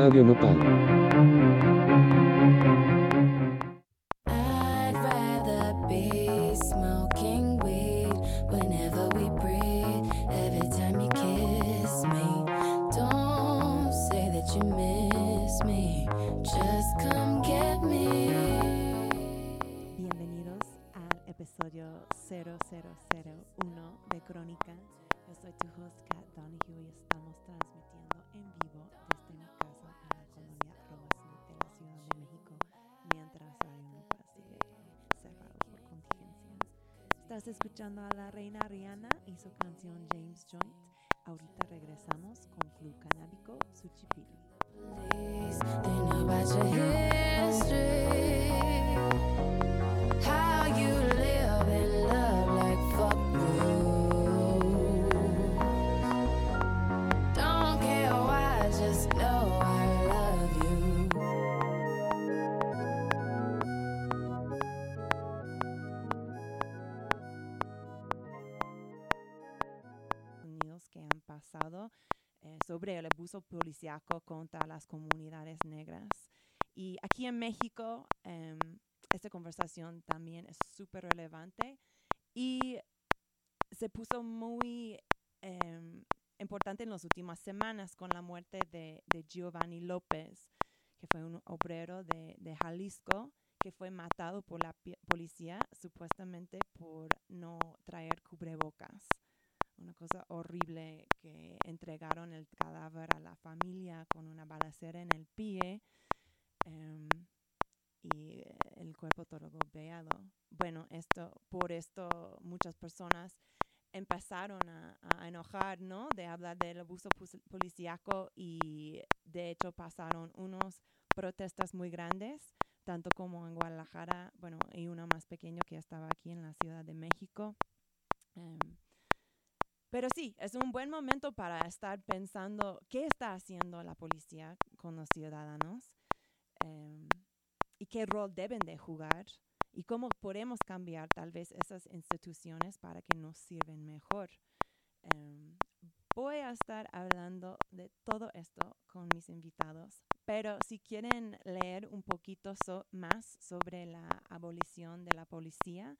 Radio Nopal. I'd policiaco contra las comunidades negras. Y aquí en México, em, esta conversación también es súper relevante y se puso muy em, importante en las últimas semanas con la muerte de, Giovanni López, que fue un obrero de, de Jalisco que fue matado por la policía supuestamente por no traer cubrebocas una cosa horrible que entregaron el cadáver a la familia con una balacera en el pie em, y eh, el cuerpo todo golpeado. Bueno, esto, por esto muchas personas empezaron a, enojar, ¿no? De hablar del abuso policíaco y de hecho pasaron unos protestas muy grandes, tanto como en Guadalajara, bueno, y uno más pequeño que estaba aquí en la Ciudad de México. Em, pero sí, es un buen momento para estar pensando qué está haciendo la policía con los ciudadanos em, y qué rol deben de jugar y cómo podemos cambiar tal vez esas instituciones para que nos sirven mejor. Em, voy a estar hablando de todo esto con mis invitados, pero si quieren leer un poquito so- más sobre la abolición de la policía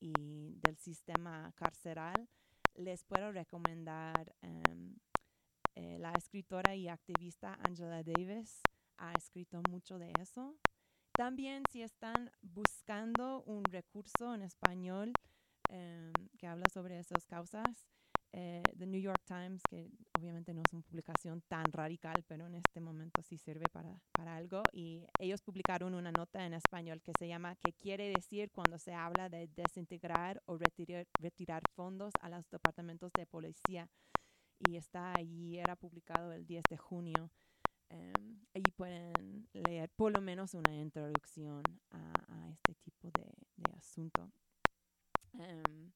y del sistema carceral, les puedo recomendar em, eh, la escritora y activista Angela Davis ha escrito mucho de eso. También si están buscando un recurso en español em, que habla sobre esas causas, eh, The New York Times, que obviamente no es una publicación tan radical, pero en este momento sí sirve para, para algo, y ellos publicaron una nota en español que se llama ¿Qué quiere decir cuando se habla de desintegrar o retirar, retirar fondos a los departamentos de policía? Y está allí, era publicado el 10 de junio. Allí pueden leer por lo menos una introducción a, a este tipo de, de asunto. Em,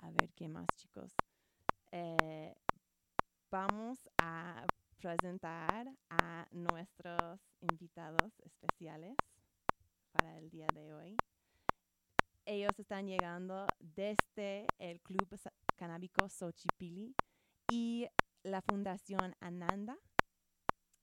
a ver qué más, chicos. Eh, vamos a presentar a nuestros invitados especiales para el día de hoy. Ellos están llegando desde el Club Canábico Xochipilli y la Fundación Ananda.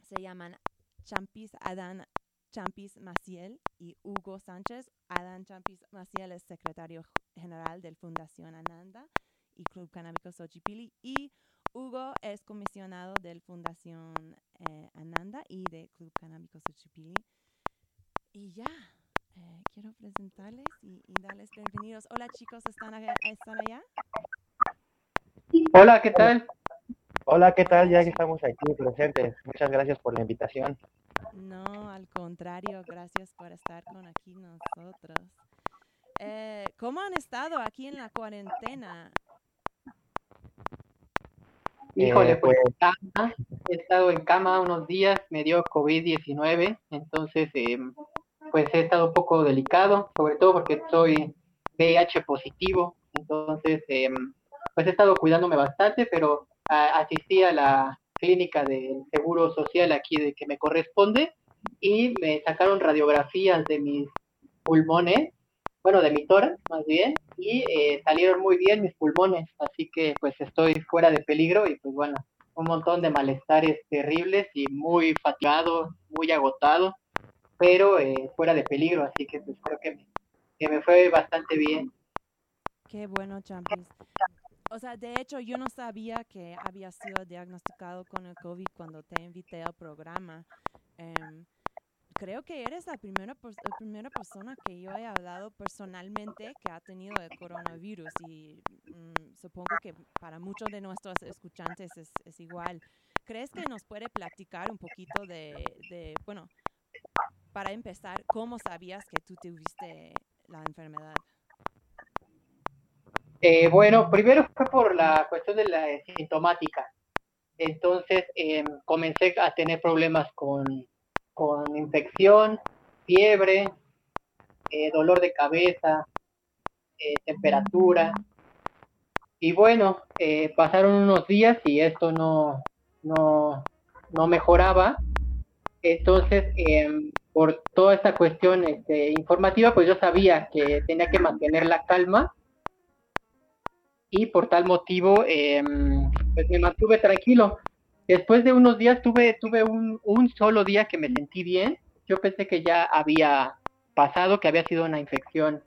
Se llaman Champis Adán Champis Maciel y Hugo Sánchez. Adán Champis Maciel es secretario general del Fundación Ananda y Club Canábico Xochipilli y Hugo es comisionado del Fundación eh, Ananda y de Club Canábico Xochipilli. Y ya, eh, quiero presentarles y, y darles bienvenidos. Hola chicos, ¿están, allá- ¿están allá? Hola, ¿qué tal? Hola, ¿qué tal? Ya que estamos aquí presentes. Muchas gracias por la invitación. No, al contrario, gracias por estar con aquí nosotros. Eh, ¿Cómo han estado aquí en la cuarentena? Híjole, Eh, pues cama, he estado en cama unos días, me dio COVID-19, entonces em, pues he estado un poco delicado, sobre todo porque soy VIH positivo, entonces em, pues he estado cuidándome bastante, pero a- asistí a la clínica del Seguro Social aquí de que me corresponde y me sacaron radiografías de mis pulmones, bueno, de mi tórax más bien, y eh, salieron muy bien mis pulmones, así que pues estoy fuera de peligro y pues bueno, un montón de malestares terribles y muy fatigado, muy agotado, pero eh, fuera de peligro, así que pues creo que me, que me fue bastante bien. Qué bueno, Champis. O sea, de hecho, yo no sabía que había sido diagnosticado con el COVID cuando te invité al programa. Em, creo que eres la primera, la primera persona que yo he hablado personalmente que ha tenido el coronavirus y mm, supongo que para muchos de nuestros escuchantes es, igual. ¿Crees que nos puede platicar un poquito de, de, bueno, para empezar, cómo sabías que tú tuviste la enfermedad? Eh, bueno, primero fue por la cuestión de la sintomática. Entonces eh, comencé a tener problemas con, con infección, fiebre, eh, dolor de cabeza, eh, temperatura. Y bueno, eh, pasaron unos días y esto no, no, no mejoraba. Entonces, em, por toda esta cuestión este, informativa, pues yo sabía que tenía que mantener la calma y por tal motivo em, pues me mantuve tranquilo. Después de unos días tuve, tuve un, solo día que me sentí bien. Yo pensé que ya había pasado, que había sido una infección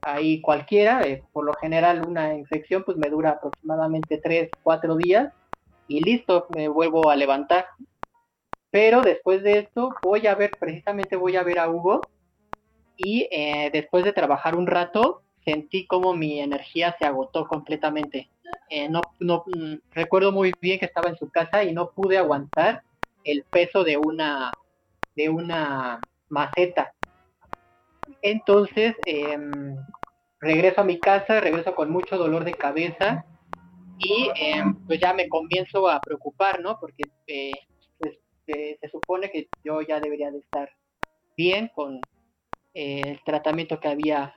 ahí cualquiera. Eh, por lo general una infección pues me dura aproximadamente 3, 4 días y listo, me vuelvo a levantar. Pero después de esto voy a ver, precisamente voy a ver a Hugo y eh, después de trabajar un rato sentí como mi energía se agotó completamente. Eh, no, no mm, recuerdo muy bien que estaba en su casa y no pude aguantar el peso de una de una maceta. Entonces em, regreso a mi casa, regreso con mucho dolor de cabeza y em, pues ya me comienzo a preocupar, ¿no? Porque eh, pues, eh, se supone que yo ya debería de estar bien con eh, el tratamiento que había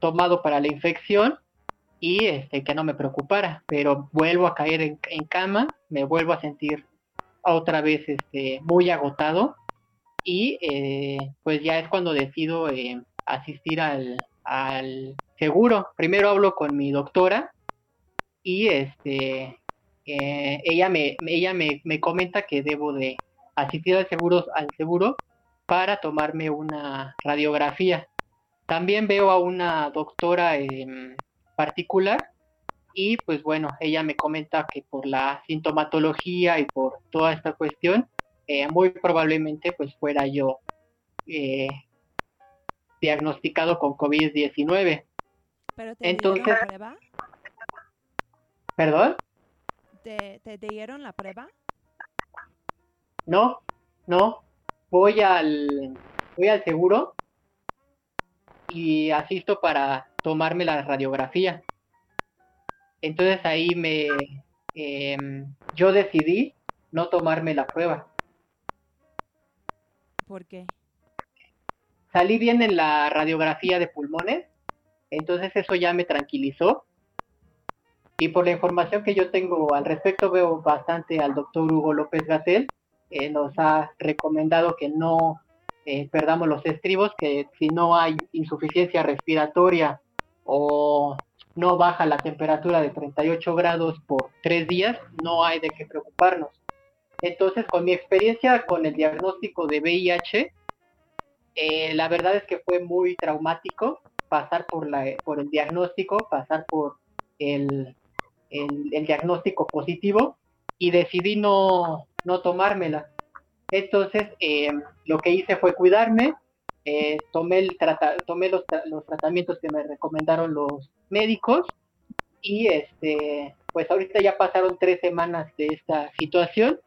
tomado para la infección y este, que no me preocupara, pero vuelvo a caer en, cama, me vuelvo a sentir otra vez este, muy agotado y eh, pues ya es cuando decido eh, asistir al, al seguro. Primero hablo con mi doctora y este eh, ella me ella me, me, comenta que debo de asistir al seguro al seguro para tomarme una radiografía. También veo a una doctora eh, particular y pues bueno, ella me comenta que por la sintomatología y por toda esta cuestión, eh, muy probablemente pues fuera yo eh, diagnosticado con COVID-19. ¿Pero te Entonces, dieron la prueba? ¿Perdón? ¿Te, ¿Te dieron la prueba? No, no. Voy al, voy al seguro y asisto para tomarme la radiografía. Entonces ahí me, eh, yo decidí no tomarme la prueba. ¿Por qué? Salí bien en la radiografía de pulmones, entonces eso ya me tranquilizó. Y por la información que yo tengo al respecto, veo bastante al doctor Hugo López Gatel. Eh, nos ha recomendado que no eh, perdamos los estribos, que si no hay insuficiencia respiratoria o no baja la temperatura de 38 grados por tres días, no hay de qué preocuparnos. Entonces, con mi experiencia con el diagnóstico de VIH, eh, la verdad es que fue muy traumático pasar por, la, por el diagnóstico, pasar por el, el, el diagnóstico positivo y decidí no, no tomármela. Entonces, eh, lo que hice fue cuidarme, eh, tomé, los, tra los, tratamientos que me recomendaron los médicos y este, pues ahorita ya pasaron tres semanas de esta situación.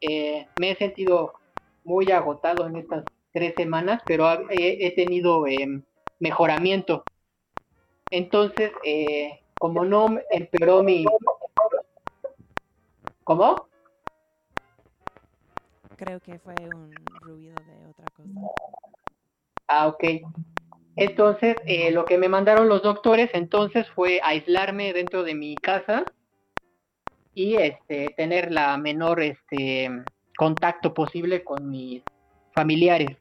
Eh, me he sentido muy agotado en estas tres semanas, pero he, tenido eh, mejoramiento. Entonces, eh, como no empeoró mi... ¿Cómo? Creo que fue un ruido de otra cosa. Ah, ok. Entonces, eh, lo que me mandaron los doctores entonces fue aislarme dentro de mi casa y este tener la menor este contacto posible con mis familiares.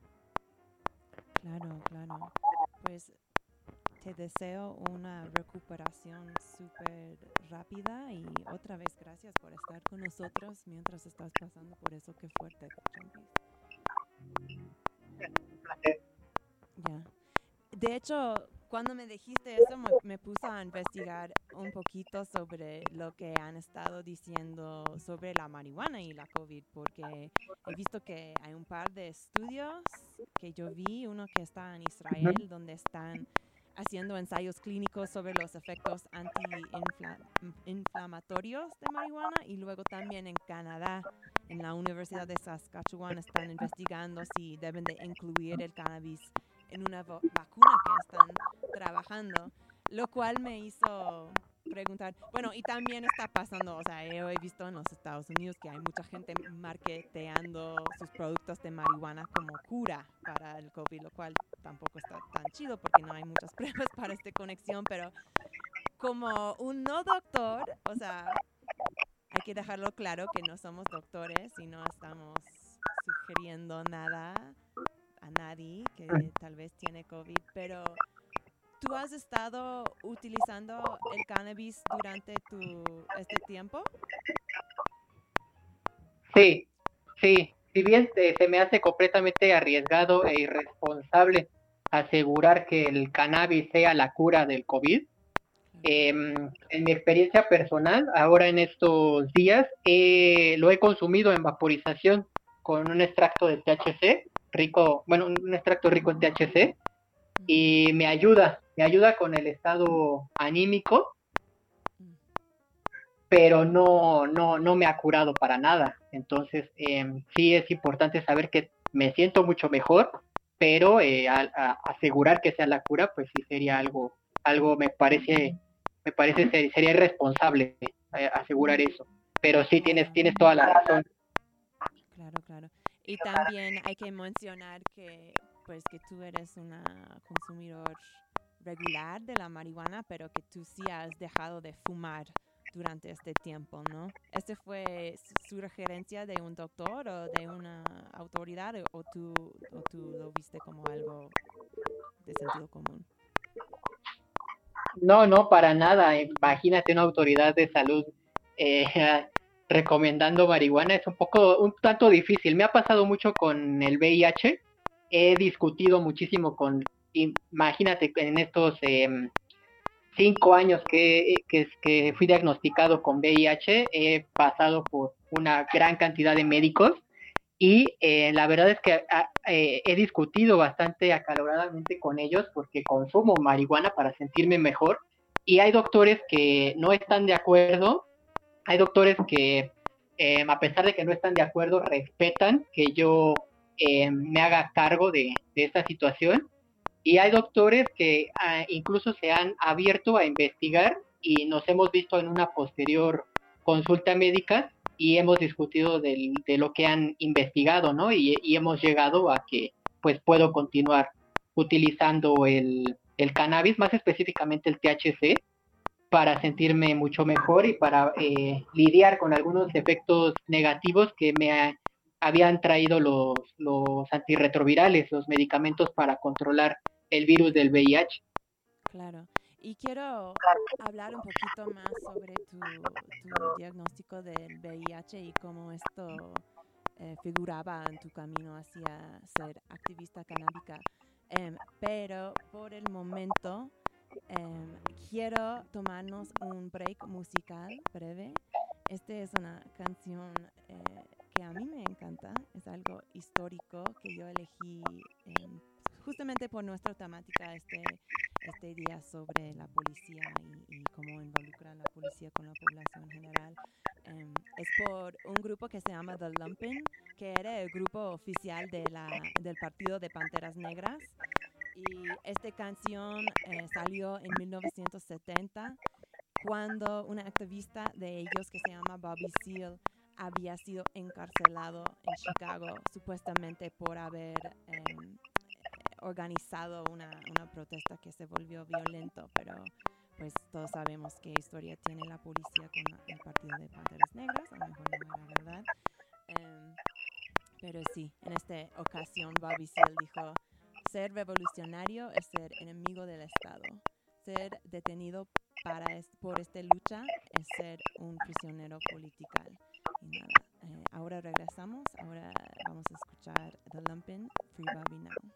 Claro, te deseo una recuperación súper rápida y otra vez gracias por estar con nosotros mientras estás pasando por eso que fuerte. Placer. Ya. De hecho, cuando me dijiste eso, me, me puse a investigar un poquito sobre lo que han estado diciendo sobre la marihuana y la COVID, porque he visto que hay un par de estudios que yo vi, uno que está en Israel, donde están haciendo ensayos clínicos sobre los efectos antiinflamatorios de marihuana y luego también en Canadá, en la Universidad de Saskatchewan, están investigando si deben de incluir el cannabis en una vacuna que están trabajando, lo cual me hizo preguntar, bueno, y también está pasando, o sea, yo he visto en los Estados Unidos que hay mucha gente marketeando sus productos de marihuana como cura para el COVID, lo cual tampoco está tan chido porque no hay muchas pruebas para esta conexión, pero como un no doctor, o sea, hay que dejarlo claro que no somos doctores y no estamos sugiriendo nada a nadie que tal vez tiene COVID, pero ¿tú has estado utilizando el cannabis durante este tiempo? Sí, sí. Si bien se me hace completamente arriesgado e irresponsable asegurar que el cannabis sea la cura del COVID, em, en mi experiencia personal, ahora en estos días, eh, lo he consumido en vaporización con un extracto de THC, rico, bueno, un extracto rico en THC, y me ayuda, me ayuda con el estado anímico, pero no, no, no me ha curado para nada. Entonces, em, sí es importante saber que me siento mucho mejor, pero eh, a- a- asegurar que sea la cura, pues sí sería algo, algo me parece, me parece ser- sería irresponsable eh, asegurar eso. Pero sí tienes, tienes toda la razón. Claro, claro. Y también hay que mencionar que, pues, que tú eres una consumidor regular de la marihuana, pero que tú sí has dejado de fumar durante este tiempo, ¿no? ¿Este fue su- sugerencia de un doctor o de una autoridad o tú, o tú lo viste como algo de sentido común? No, no, para nada. Imagínate una autoridad de salud eh, recomendando marihuana. Es un poco, un tanto difícil. Me ha pasado mucho con el VIH. He discutido muchísimo con, imagínate, en estos em, cinco años que, que, que fui diagnosticado con VIH, he pasado por una gran cantidad de médicos y eh, la verdad es que ah, eh, he discutido bastante acaloradamente con ellos porque consumo marihuana para sentirme mejor y hay doctores que no están de acuerdo, hay doctores que eh, a pesar de que no están de acuerdo respetan que yo eh, me haga cargo de, de, esta situación y hay doctores que ah, incluso se han abierto a investigar y nos hemos visto en una posterior consulta médica y hemos discutido de lo que han investigado, ¿no? Y, hemos llegado a que pues puedo continuar utilizando el, cannabis, más específicamente el THC, para sentirme mucho mejor y para eh, lidiar con algunos efectos negativos que me ha, habían traído los antirretrovirales, los medicamentos para controlar el virus del VIH. Claro. Y quiero hablar un poquito más sobre tu, tu diagnóstico del VIH y cómo esto eh, figuraba en tu camino hacia ser activista canábica. Eh, pero por el momento eh, quiero tomarnos un break musical breve. Esta es una canción eh, que a mí me encanta, es algo histórico que yo elegí em, justamente por nuestra temática este, este día sobre la policía y, cómo involucra la policía con la población en general. Um, es por un grupo que se llama The Lumpin, que era el grupo oficial del Partido de Panteras Negras. Y esta canción eh, salió en 1970 cuando una activista de ellos que se llama Bobby Seale había sido encarcelado en Chicago supuestamente por haber eh, organizado una, protesta que se volvió violento, pero pues todos sabemos qué historia tiene la policía con el partido de Panteras Negras, a lo mejor no era verdad. Um, pero sí, en esta ocasión Bobby Seale dijo, ser revolucionario es ser enemigo del Estado. ser detenido para por esta lucha es ser un prisionero político. Y nada, eh, ahora regresamos, ahora vamos a escuchar The Lumpin' Free Bobby Now.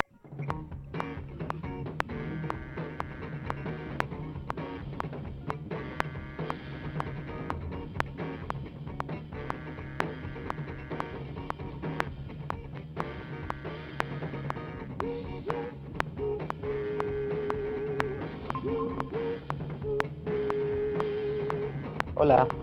Hola.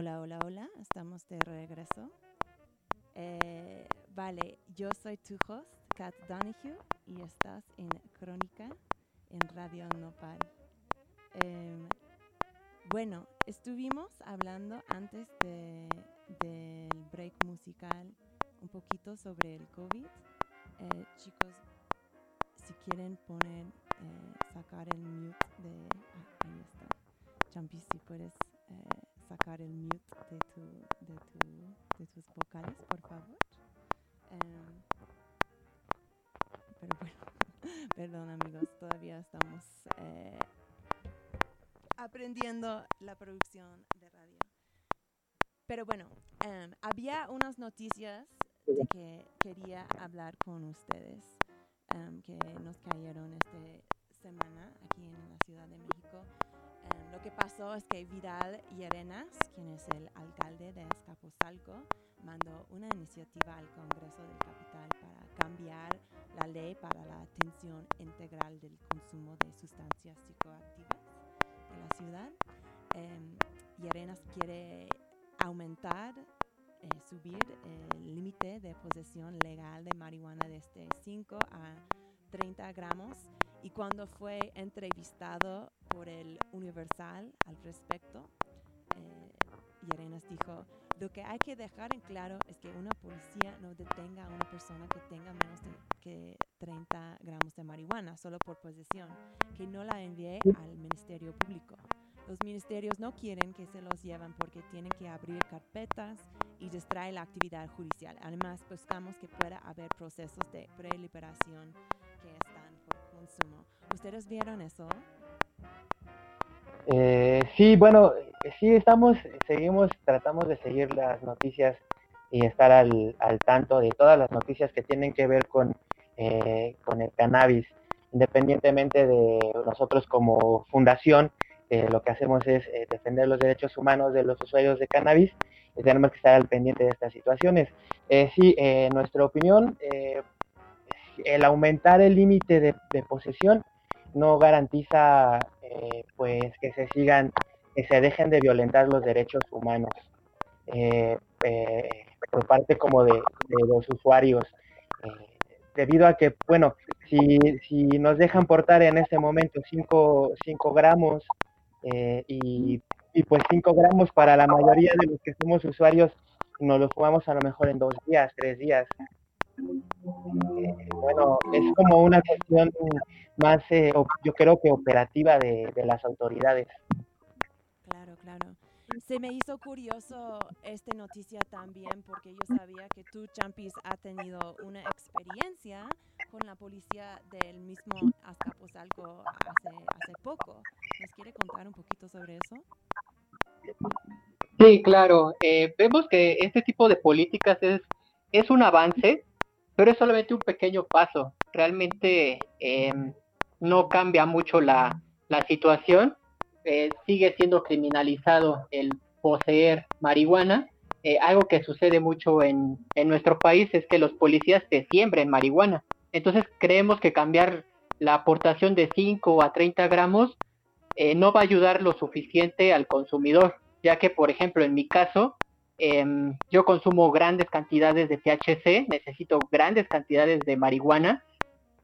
Hola, hola, hola, estamos de regreso. Eh, vale, yo soy tu host, Kat Donahue, y estás en Crónica en Radio Nopal. Em, bueno, estuvimos hablando antes de, del break musical un poquito sobre el COVID. Eh, chicos, si quieren poner, eh, sacar el mute de... ah, ahí está. Champis, si puedes el mute de, tu, de, tu, tus vocales, por favor. Em, pero bueno, perdón amigos, todavía estamos eh, aprendiendo la producción de radio. Pero bueno, em, había unas noticias de que quería hablar con ustedes em, que nos cayeron esta semana aquí en la Ciudad de México. Em, lo que pasó es que Vidal Llerenas, quien es el alcalde de Escaposalco, mandó una iniciativa al Congreso del Capital para cambiar la ley para la atención integral del consumo de sustancias psicoactivas en la ciudad. Eh, Llerenas quiere aumentar, eh, subir el límite de posesión legal de marihuana desde 5 a 30 gramos y cuando fue entrevistado por el Universal al respecto, eh, Llerenas dijo, lo que hay que dejar en claro es que una policía no detenga a una persona que tenga menos de que 30 gramos de marihuana solo por posesión, que no la envíe al Ministerio Público. Los ministerios no quieren que se los lleven porque tienen que abrir carpetas y distrae la actividad judicial. Además, buscamos que pueda haber procesos de preliberación que están por consumo. ¿Ustedes vieron eso? Eh, sí, bueno, sí estamos, seguimos, tratamos de seguir las noticias y estar al, al tanto de todas las noticias que tienen que ver con, eh, con el cannabis, independientemente de nosotros como fundación, eh, lo que hacemos es defender los derechos humanos de los usuarios de cannabis y tenemos que estar al pendiente de estas situaciones. Sí, en nuestra opinión, el aumentar el límite de posesión no garantiza eh, pues que se sigan, que se dejen de violentar los derechos humanos. eh, eh, por parte como de, los usuarios, debido a que, bueno, si, si nos dejan portar en ese momento 5 gramos y, y pues 5 gramos para la mayoría de los que somos usuarios, nos lo fumamos a lo mejor en dos días, tres días. Bueno, es como una cuestión más, yo creo que operativa de, de las autoridades. Claro, claro. Se me hizo curioso esta noticia también porque yo sabía que tú, Champis, ha tenido una experiencia con la policía del mismo Azcapotzalco hace, hace poco. ¿Nos quiere contar un poquito sobre eso? Sí, claro. Eh, vemos que este tipo de políticas es, es un avance, pero es solamente un pequeño paso. Realmente em, no cambia mucho la, la situación eh, sigue siendo criminalizado el poseer marihuana. Eh, algo que sucede mucho en, en, nuestro país es que los policías te siembren marihuana. Entonces creemos que cambiar la aportación de 5 a 30 gramos eh, no va a ayudar lo suficiente al consumidor, ya que por ejemplo en mi caso em, yo consumo grandes cantidades de THC, necesito grandes cantidades de marihuana,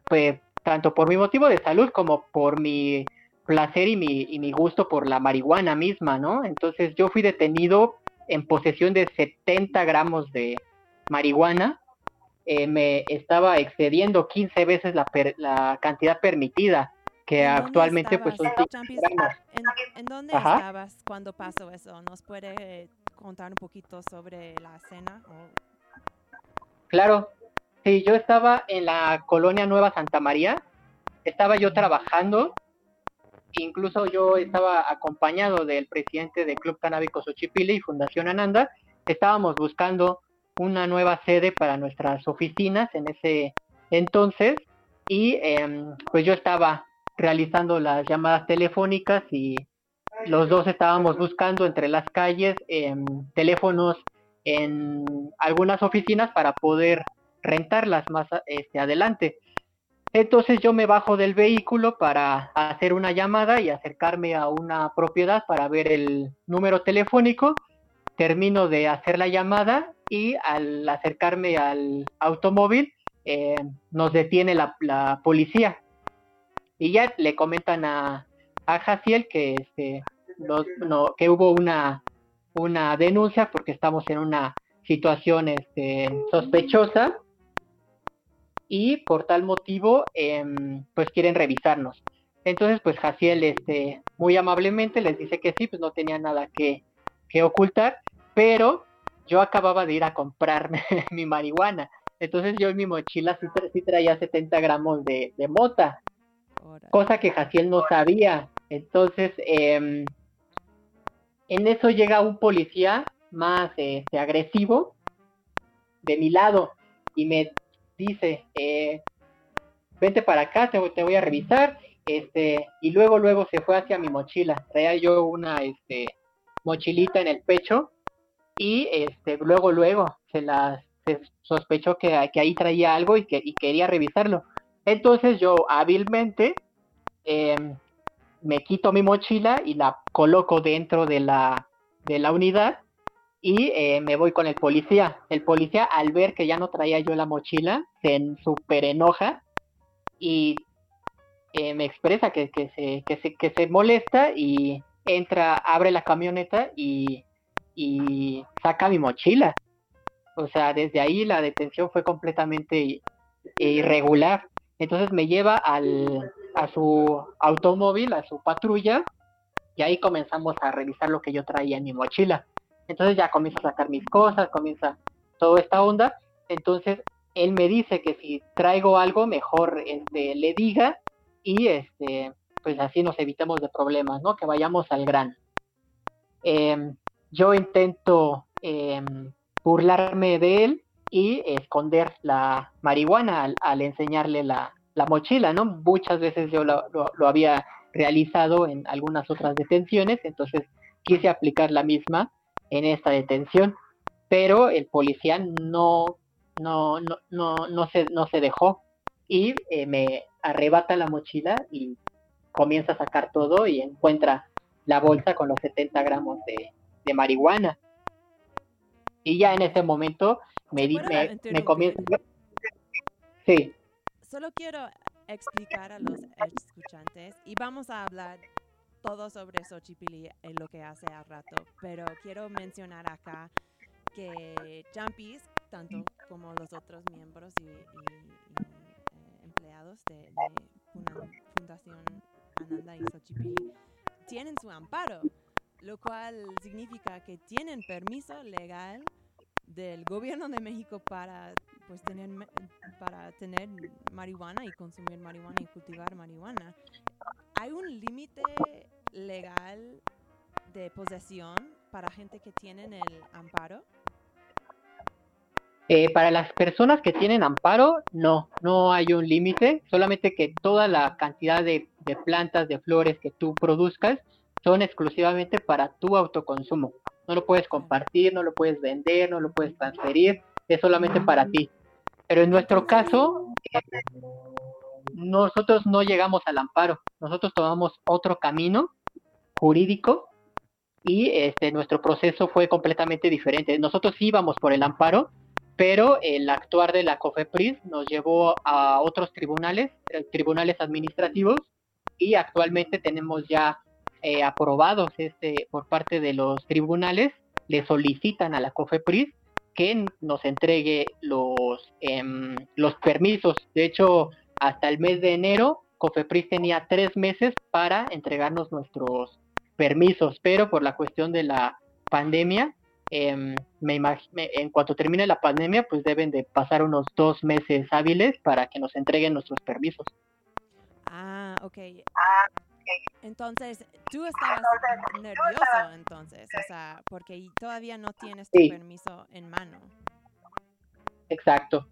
pues tanto por mi motivo de salud como por mi placer y mi, y mi gusto por la marihuana misma, ¿no? Entonces yo fui detenido en posesión de 70 gramos de marihuana. Eh, me estaba excediendo 15 veces la, la cantidad permitida, que actualmente pues son ¿En, dónde estabas cuando pasó eso? ¿Nos puede contar un poquito sobre la escena? Claro, sí, yo estaba en la colonia Nueva Santa María, estaba yo trabajando. Incluso yo estaba acompañado del presidente del Club Canábico Xochipilli y Fundación Ananda, estábamos buscando una nueva sede para nuestras oficinas en ese entonces. Y em, pues yo estaba realizando las llamadas telefónicas y los dos estábamos buscando entre las calles em, teléfonos en algunas oficinas para poder rentarlas más este, adelante. Entonces yo me bajo del vehículo para hacer una llamada y acercarme a una propiedad para ver el número telefónico. Termino de hacer la llamada y al acercarme al automóvil eh, nos detiene la, policía. Y ya le comentan a, a Jaciel que, este, no, que hubo una, una denuncia porque estamos en una situación este, sospechosa y por tal motivo em, pues quieren revisarnos. Entonces pues Jaciel este, muy amablemente les dice que sí, pues no tenía nada que, que ocultar, pero yo acababa de ir a comprarme mi marihuana. Entonces yo en mi mochila sí, traía 70 gramos de, de mota, cosa que Jaciel no sabía. Entonces em, en eso llega un policía más este, agresivo de mi lado y me dice, eh, vente para acá, te, te, voy a revisar, este, y luego, luego se fue hacia mi mochila, traía yo una, este, mochilita en el pecho, y, este, luego, luego, se la, sospechó que, que ahí traía algo y que quería revisarlo. Entonces yo hábilmente em, me quito mi mochila y la coloco dentro de la, de la unidad y eh, me voy con el policía. El policía al ver que ya no traía yo la mochila, se super enoja y eh, me expresa que, que, se, que, se, que se molesta y entra, abre la camioneta y, y saca mi mochila. O sea, desde ahí la detención fue completamente irregular. Entonces me lleva al, a su automóvil, a su patrulla, y ahí comenzamos a revisar lo que yo traía en mi mochila. Entonces ya comienzo a sacar mis cosas, comienza toda esta onda. Entonces él me dice que si traigo algo, mejor este, le diga y este, pues así nos evitamos de problemas, ¿no? Que vayamos al gran. Em, yo intento em, burlarme de él y esconder la marihuana al, enseñarle la, mochila, ¿no? Muchas veces yo lo, lo, había realizado en algunas otras detenciones, entonces quise aplicar la misma en esta detención, pero el policía no, no, no, no, no, se, no se dejó y eh, me arrebata la mochila y comienza a sacar todo y encuentra la bolsa con los 70 gramos de, marihuana. Y ya en ese momento me, di, me, me comienzo... Sí. Solo quiero explicar a los escuchantes y vamos a hablar todo sobre Xochipilli en lo que hace a rato, pero quiero mencionar acá que Champis, tanto como los otros miembros y, eh, empleados de, una Fundación Ananda y Xochipilli, tienen su amparo, lo cual significa que tienen permiso legal del gobierno de México para pues tener para tener marihuana y consumir marihuana y cultivar marihuana. ¿Hay un límite legal de posesión para gente que tienen el amparo? Eh, para las personas que tienen amparo, no, no hay un límite, solamente que toda la cantidad de, de, plantas, de flores que tú produzcas son exclusivamente para tu autoconsumo. No lo puedes compartir, no lo puedes vender, no lo puedes transferir, es solamente para ti. Pero en nuestro caso, eh, nosotros no llegamos al amparo, nosotros tomamos otro camino jurídico y este nuestro proceso fue completamente diferente. Nosotros íbamos por el amparo, pero el actuar de la COFEPRIS nos llevó a otros tribunales, tribunales administrativos, y actualmente tenemos ya eh, aprobados este por parte de los tribunales, le solicitan a la COFEPRIS que nos entregue los, em, los permisos. De hecho, hasta el mes de enero, COFEPRIS tenía tres meses para entregarnos nuestros permisos, pero por la cuestión de la pandemia, eh, me en cuanto termine la pandemia, pues deben de pasar unos dos meses hábiles para que nos entreguen nuestros permisos. Ah, ok. Entonces, tú estabas nervioso entonces, o sea, porque todavía no tienes tu permiso en mano. Exacto,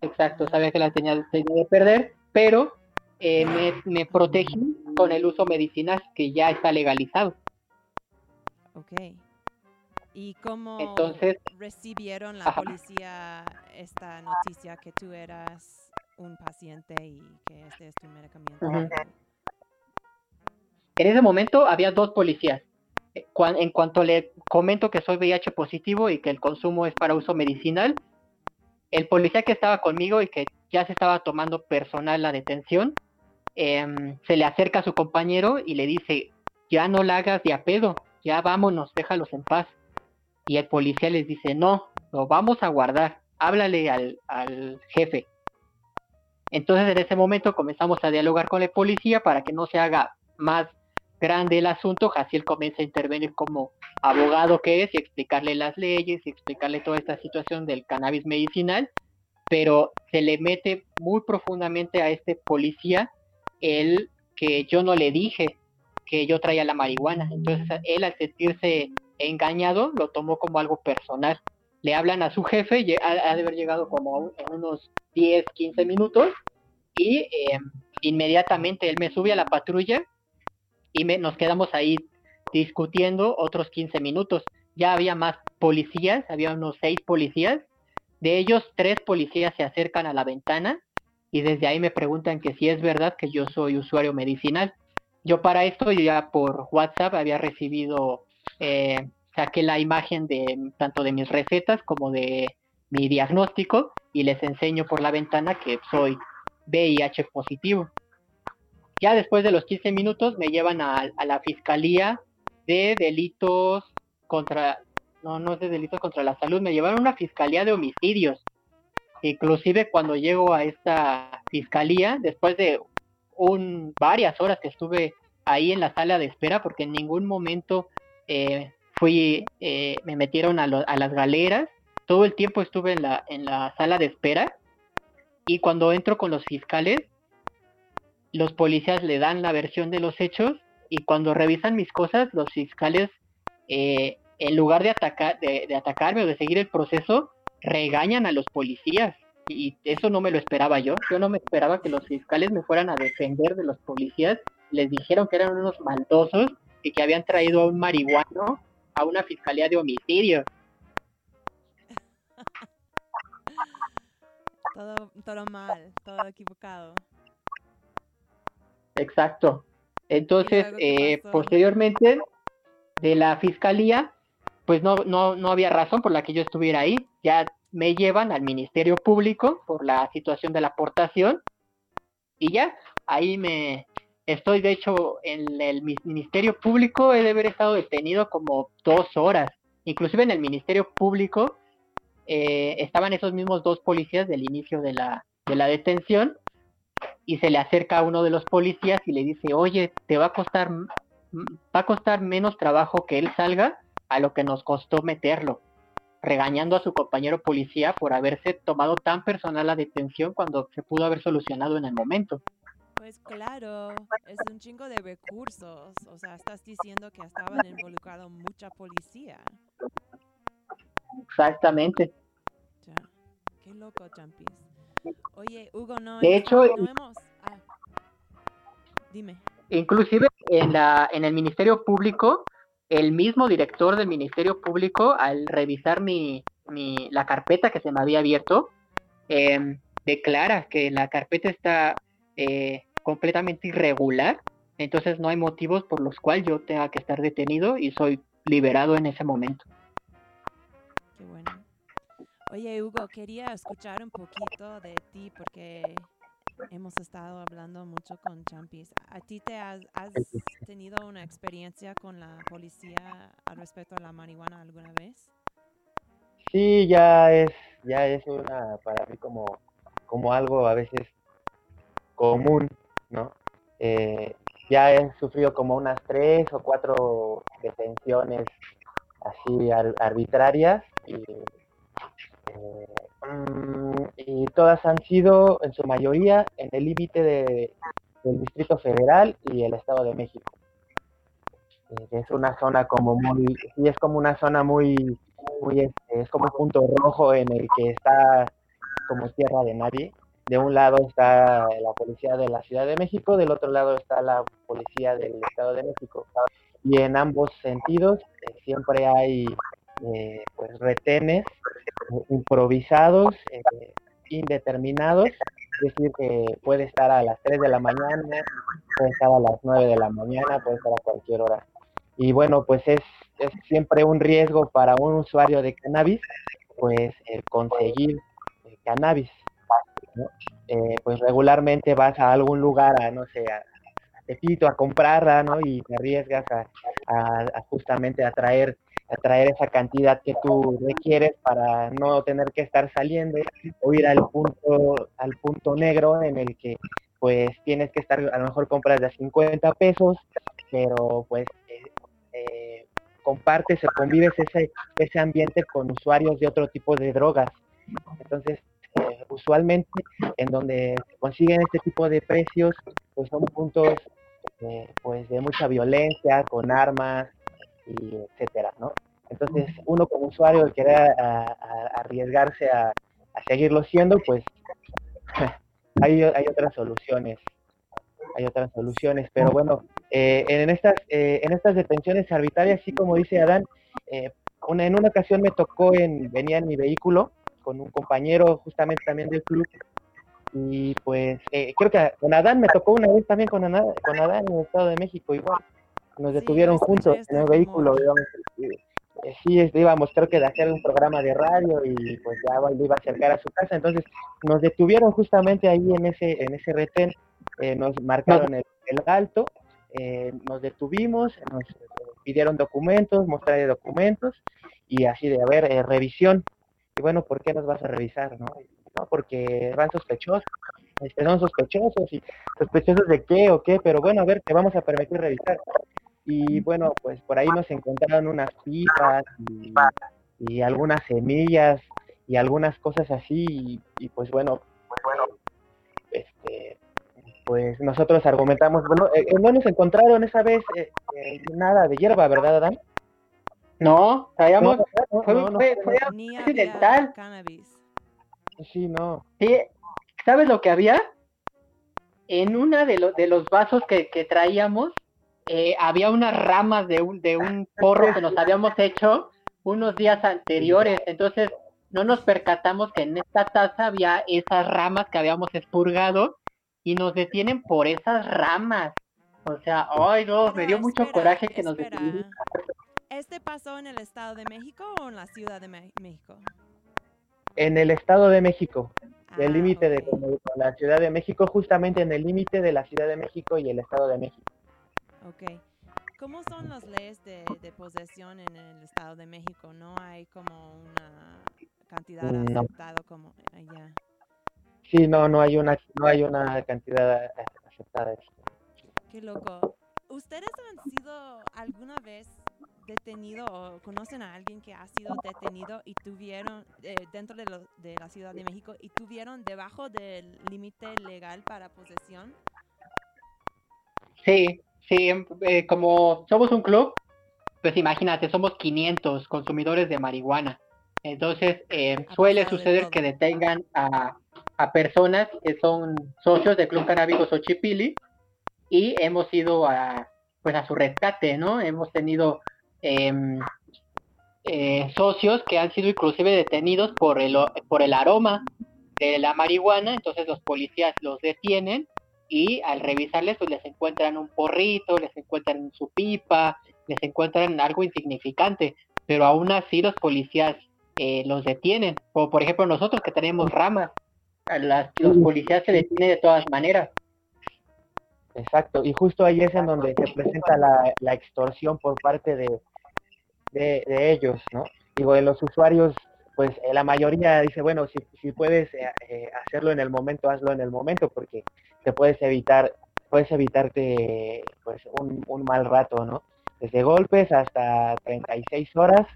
exacto, sabía que la tenía, tenía de perder, pero eh, me, me protegí con el uso medicinal que ya está legalizado. Ok. ¿Y cómo Entonces, recibieron la policía esta noticia que tú eras un paciente y que este es tu medicamento? En ese momento había dos policías. Eh, en cuanto le comento que soy VIH positivo y que el consumo es para uso medicinal, el policía que estaba conmigo y que ya se estaba tomando personal la detención, em, se le acerca a su compañero y le dice, ya no la hagas de a pedo, ya vámonos, déjalos en paz. Y el policía les dice, no, lo vamos a guardar, háblale al, al jefe. Entonces en ese momento comenzamos a dialogar con el policía para que no se haga más grande el asunto, Jaciel comienza a intervenir como abogado que es y explicarle las leyes y explicarle toda esta situación del cannabis medicinal, pero se le mete muy profundamente a este policía el que yo no le dije que yo traía la marihuana. Entonces él al sentirse engañado lo tomó como algo personal. Le hablan a su jefe, ha, de haber llegado como en unos 10, 15 minutos y eh, inmediatamente él me sube a la patrulla y nos quedamos ahí discutiendo otros 15 minutos. Ya había más policías, había unos seis policías. De ellos, tres policías se acercan a la ventana y desde ahí me preguntan que si es verdad que yo soy usuario medicinal. Yo para esto ya por WhatsApp había recibido, eh, saqué la imagen de tanto de mis recetas como de mi diagnóstico y les enseño por la ventana que soy VIH positivo. Ya después de los 15 minutos me llevan a, la fiscalía de delitos contra, no, no es de delitos contra la salud, me llevaron a una fiscalía de homicidios. Inclusive cuando llego a esta fiscalía, después de un, varias horas que estuve ahí en la sala de espera, porque en ningún momento eh, fui, eh, me metieron a, a las galeras, todo el tiempo estuve en la, en la sala de espera, y cuando entro con los fiscales, los policías le dan la versión de los hechos y cuando revisan mis cosas, los fiscales, eh, en lugar de, de, atacarme o de seguir el proceso, regañan a los policías. Y eso no me lo esperaba yo. Yo no me esperaba que los fiscales me fueran a defender de los policías. Les dijeron que eran unos maldosos y que habían traído a un marihuano a una fiscalía de homicidio. todo, todo mal, todo equivocado. Exacto. Entonces, eh, posteriormente de la fiscalía, pues no, no, no había razón por la que yo estuviera ahí. Ya me llevan al Ministerio Público por la situación de la aportación y ya, ahí me estoy de hecho en el Ministerio Público, he de haber estado detenido como dos horas. Inclusive en el Ministerio Público eh, estaban esos mismos dos policías del inicio de la, de la detención y se le acerca a uno de los policías y le dice, oye, te va a costar, va a costar menos trabajo que él salga a lo que nos costó meterlo, regañando a su compañero policía por haberse tomado tan personal la detención cuando se pudo haber solucionado en el momento. Pues claro, es un chingo de recursos, o sea, estás diciendo que estaban involucrados mucha policía. Exactamente. Ya, qué loco, Champis. Oye, Hugo, no, de hecho, no hemos... Ah, dime. Inclusive en, la, en el Ministerio Público el mismo director del Ministerio Público, al revisar mi, mi la carpeta que se me había abierto, em, declara que la carpeta está eh, completamente irregular, entonces no hay motivos por los cuales yo tenga que estar detenido y soy liberado en ese momento. Qué bueno. Oye, Hugo, quería escuchar un poquito de ti porque hemos estado hablando mucho con Champis. ¿A ti te has, tenido una experiencia con la policía al respecto a la marihuana alguna vez? Sí, ya es, ya es una, para mí como, como algo a veces común, ¿no? Eh, ya he sufrido como unas tres o cuatro detenciones así arbitrarias y y todas han sido, en su mayoría, en el límite de, del Distrito Federal y el Estado de México. Eh, es una zona como muy, sí, es como una zona muy, muy, este, es como un punto rojo en el que está como tierra de nadie. De un lado está la policía de la Ciudad de México, del otro lado está la policía del Estado de México. Y en ambos sentidos eh, siempre hay eh, pues retenes improvisados, eh, indeterminados, es decir, que puede estar a las 3 de la mañana, puede estar a las 9 de la mañana, puede estar a cualquier hora. Y bueno, pues es, es siempre un riesgo para un usuario de cannabis, pues conseguir eh, cannabis. pues regularmente vas a algún lugar, a no sé, a, Tepito a comprarla, ¿no? Y te arriesgas a, a justamente a traer atraer esa cantidad que tú requieres para no tener que estar saliendo o ir al punto al punto negro en el que pues tienes que estar a lo mejor compras de 50 pesos pero pues eh, eh, compartes o convives ese ese ambiente con usuarios de otro tipo de drogas entonces eh, usualmente en donde se consiguen este tipo de precios pues son puntos pues de mucha violencia con armas y etcétera, ¿no? Entonces, uno como usuario que quiere arriesgarse a, seguirlo siendo, pues hay, hay otras soluciones, hay otras soluciones, pero bueno, eh, en estas eh, en estas detenciones arbitrarias, sí como dice Adán, eh, una, en una ocasión me tocó en venía en mi vehículo con un compañero justamente también del club y pues creo que con Adán me tocó una vez también con Adán, con Adán en el Estado de México igual nos detuvieron juntos en el vehículo, digamos. Eh, sí, íbamos creo que de hacer un programa de radio y pues ya iba a acercar a su casa, entonces nos detuvieron justamente ahí en ese, en ese retén, eh, nos marcaron el, alto, eh, nos detuvimos, nos pidieron documentos, mostrarle documentos y así de, a ver, revisión. Y bueno, ¿por qué nos vas a revisar? No, no porque van sospechosos, este, son sospechosos y sospechosos de qué o qué, pero bueno, a ver, te vamos a permitir revisar y bueno, pues por ahí nos encontraron unas pipas y, algunas semillas y algunas cosas así y, pues bueno, pues bueno, este, pues nosotros argumentamos, bueno, eh, no nos encontraron esa vez eh, eh, nada de hierba, ¿verdad, Adán? No, traíamos, fue, no, fue, fue accidental. Sí, no. Sí, ¿sabes lo que había? En una de, los de los vasos que, que traíamos, eh, había unas ramas de un, de un porro que nos habíamos hecho unos días anteriores, entonces no nos percatamos que en esta taza había esas ramas que habíamos expurgado y nos detienen por esas ramas. O sea, ay no, me dio mucho coraje que nos detuvieran. ¿Este pasó en el Estado de México o en la Ciudad de México? En el Estado de México, el Ah, límite de ok. con el- la Ciudad de México, justamente en el límite de la Ciudad de México y el Estado de México. Ok. ¿Cómo son las leyes de, de posesión en el Estado de México? ¿No hay como una cantidad No. aceptada como allá? Sí, no, no hay una, no hay una cantidad aceptada. este. Qué loco. ¿Ustedes han sido alguna vez detenido o conocen a alguien que ha sido detenido y tuvieron eh, dentro de, lo- de la Ciudad de México y tuvieron debajo del límite legal para posesión? Sí, sí, em, eh, como somos un club, pues imagínate, somos 500 consumidores de marihuana. Entonces, eh, suele de suceder que detengan a, a personas que son socios del Club Canábico Xochipilli y hemos ido a, pues a su rescate, ¿no? Hemos tenido eh, socios que han sido inclusive detenidos por el, por el aroma de la marihuana, entonces los policías los detienen y al revisarles pues les encuentran un porrito, les encuentran su pipa, les encuentran algo insignificante, pero aún así los policías eh, los detienen, o por ejemplo nosotros que tenemos ramas, a las, los policías se detienen de todas maneras. Exacto, y justo ahí es en donde se presenta la, la extorsión por parte de, de, ellos, ¿no? Digo, de los usuarios, pues eh, la mayoría dice, bueno, si, si puedes eh, eh, hacerlo en el momento, hazlo en el momento, porque te puedes evitar, puedes evitarte pues un, un mal rato, ¿no? Desde golpes hasta 36 horas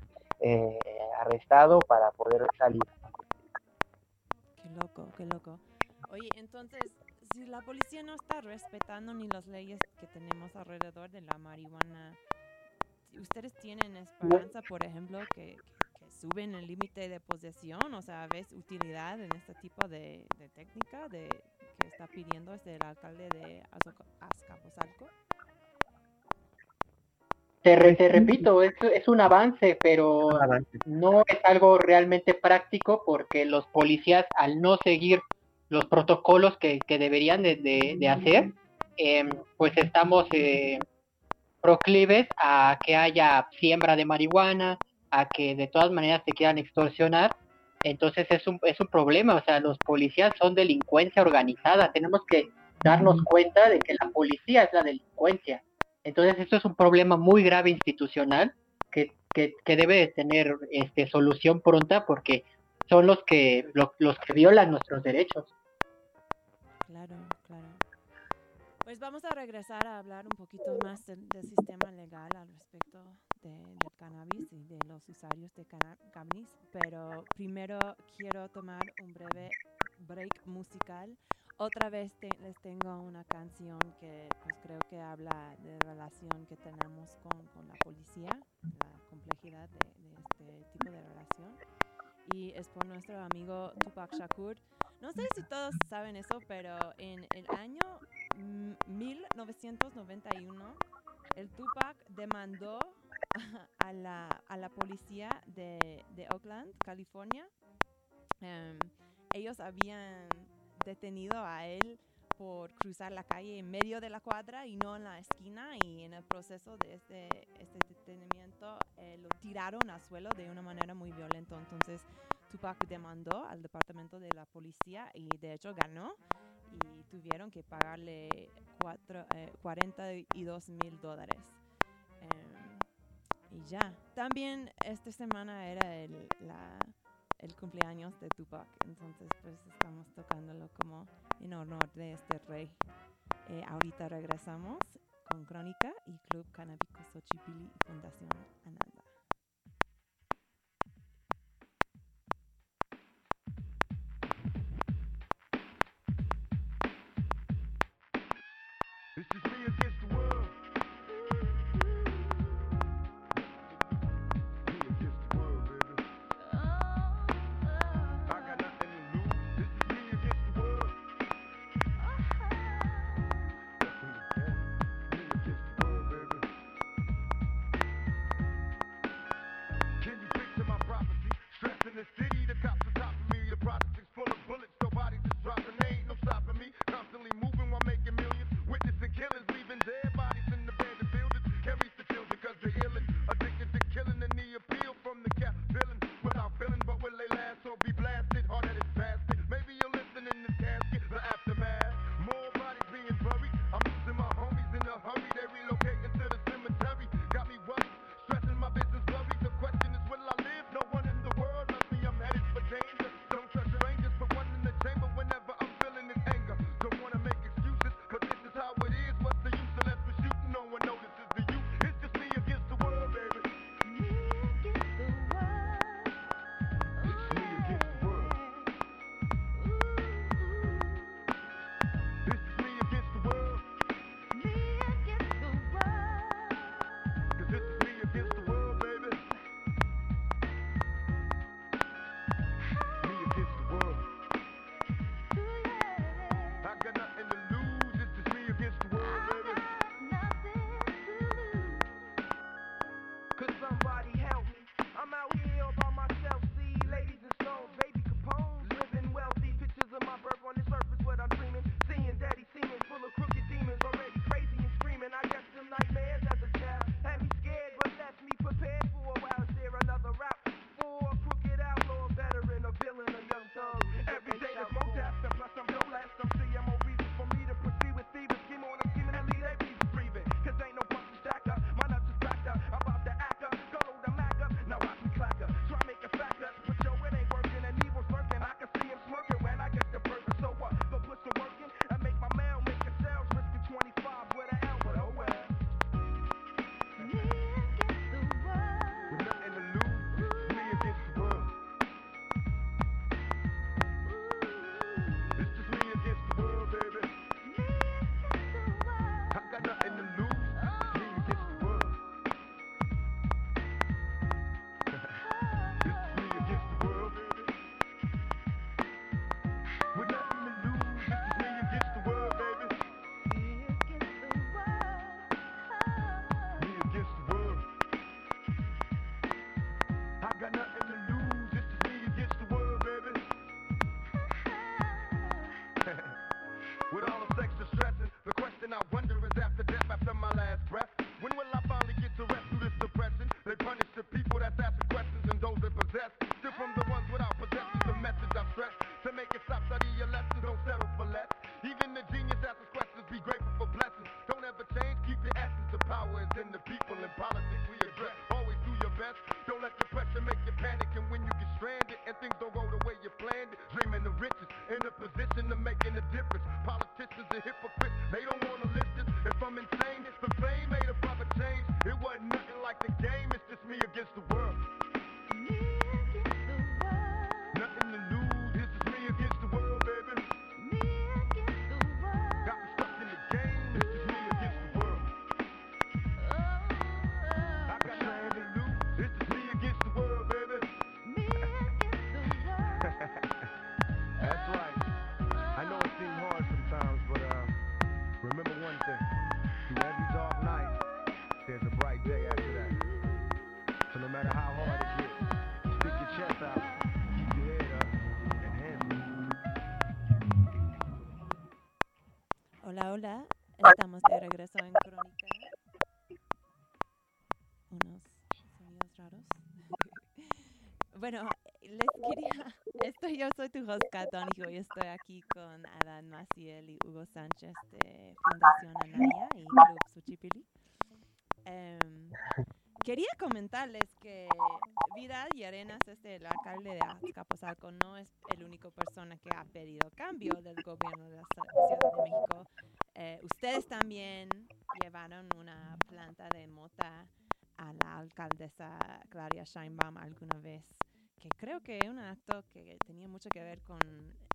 eh, arrestado para poder salir. Qué loco, qué loco. Oye, entonces, si la policía no está respetando ni las leyes que tenemos alrededor de la marihuana, ¿ustedes tienen esperanza, por ejemplo, que, suben el límite de posesión? O sea, ¿ves utilidad en este tipo de, de técnica de, que está pidiendo este el alcalde de Azcapotzalco? Te, re- te repito, es, es un avance, pero no es algo realmente práctico porque los policías al no seguir los protocolos que, que deberían de, de- de hacer, em, pues estamos eh, proclives a que haya siembra de marihuana, a que de todas maneras te quieran extorsionar. Entonces es un, es un problema, o sea, los policías son delincuencia organizada, tenemos que darnos cuenta de que la policía es la delincuencia. Entonces esto es un problema muy grave institucional que, que, que debe de tener este, solución pronta porque son los que, lo- los que violan nuestros derechos. Claro. Pues vamos a regresar a hablar un poquito más del, del sistema legal al respecto de, del cannabis y de los usuarios de cannabis, pero primero quiero tomar un breve break musical. Otra vez les tengo una canción que pues creo que habla de relación que tenemos con, con la policía, la complejidad de este tipo de relación. Y es por nuestro amigo Tupac Shakur. No sé si todos saben eso, pero en el año mm, 1991, el Tupac demandó a la, a la policía de, de Oakland, California. Em, ellos habían detenido a él por cruzar la calle en medio de la cuadra y no en la esquina y en el proceso de este, este detenimiento eh, lo tiraron al suelo de una manera muy violenta. Entonces Tupac demandó al departamento de la policía y de hecho ganó y tuvieron que pagarle cuatro, eh, 42 mil dólares. Em, y ya, también esta semana era el, la, el cumpleaños de Tupac, entonces pues estamos tocándolo como en honor de este rey. Eh, ahorita regresamos con Crónica y Club Canábico Xochipilli Fundación Ananda. Hola, estamos de regreso en Crónica. Unos sonidos raros. bueno, les quería. Estoy, yo soy tu host, Catónico, y hoy estoy aquí con Adán Maciel y Hugo Sánchez de Fundación Anaya y Club Suchipili. Em, quería comentarles que Vidal y Arenas, este, el alcalde de Azcapotzalco, no es el único persona que ha pedido cambio del gobierno de la Ciudad de México. Eh, ustedes también llevaron una planta de mota a la alcaldesa Claudia Scheinbaum alguna vez, que creo que es un acto que tenía mucho que ver con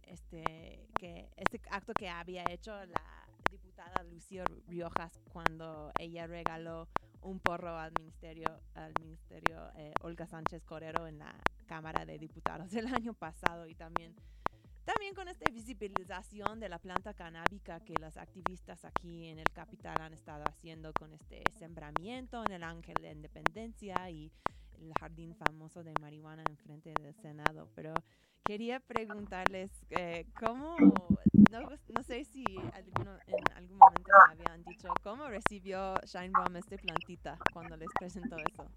este, que, este acto que había hecho la diputada Lucio Riojas cuando ella regaló un porro al ministerio, al ministerio eh, Olga Sánchez Corero en la Cámara de Diputados del año pasado y también también con esta visibilización de la planta canábica que las activistas aquí en el capital han estado haciendo con este sembramiento en el Ángel de Independencia y el jardín famoso de marihuana enfrente del Senado. Pero quería preguntarles eh, cómo, no, sé si alguno, en algún momento me habían dicho, ¿cómo recibió Shine Bomb este plantita cuando les presentó eso?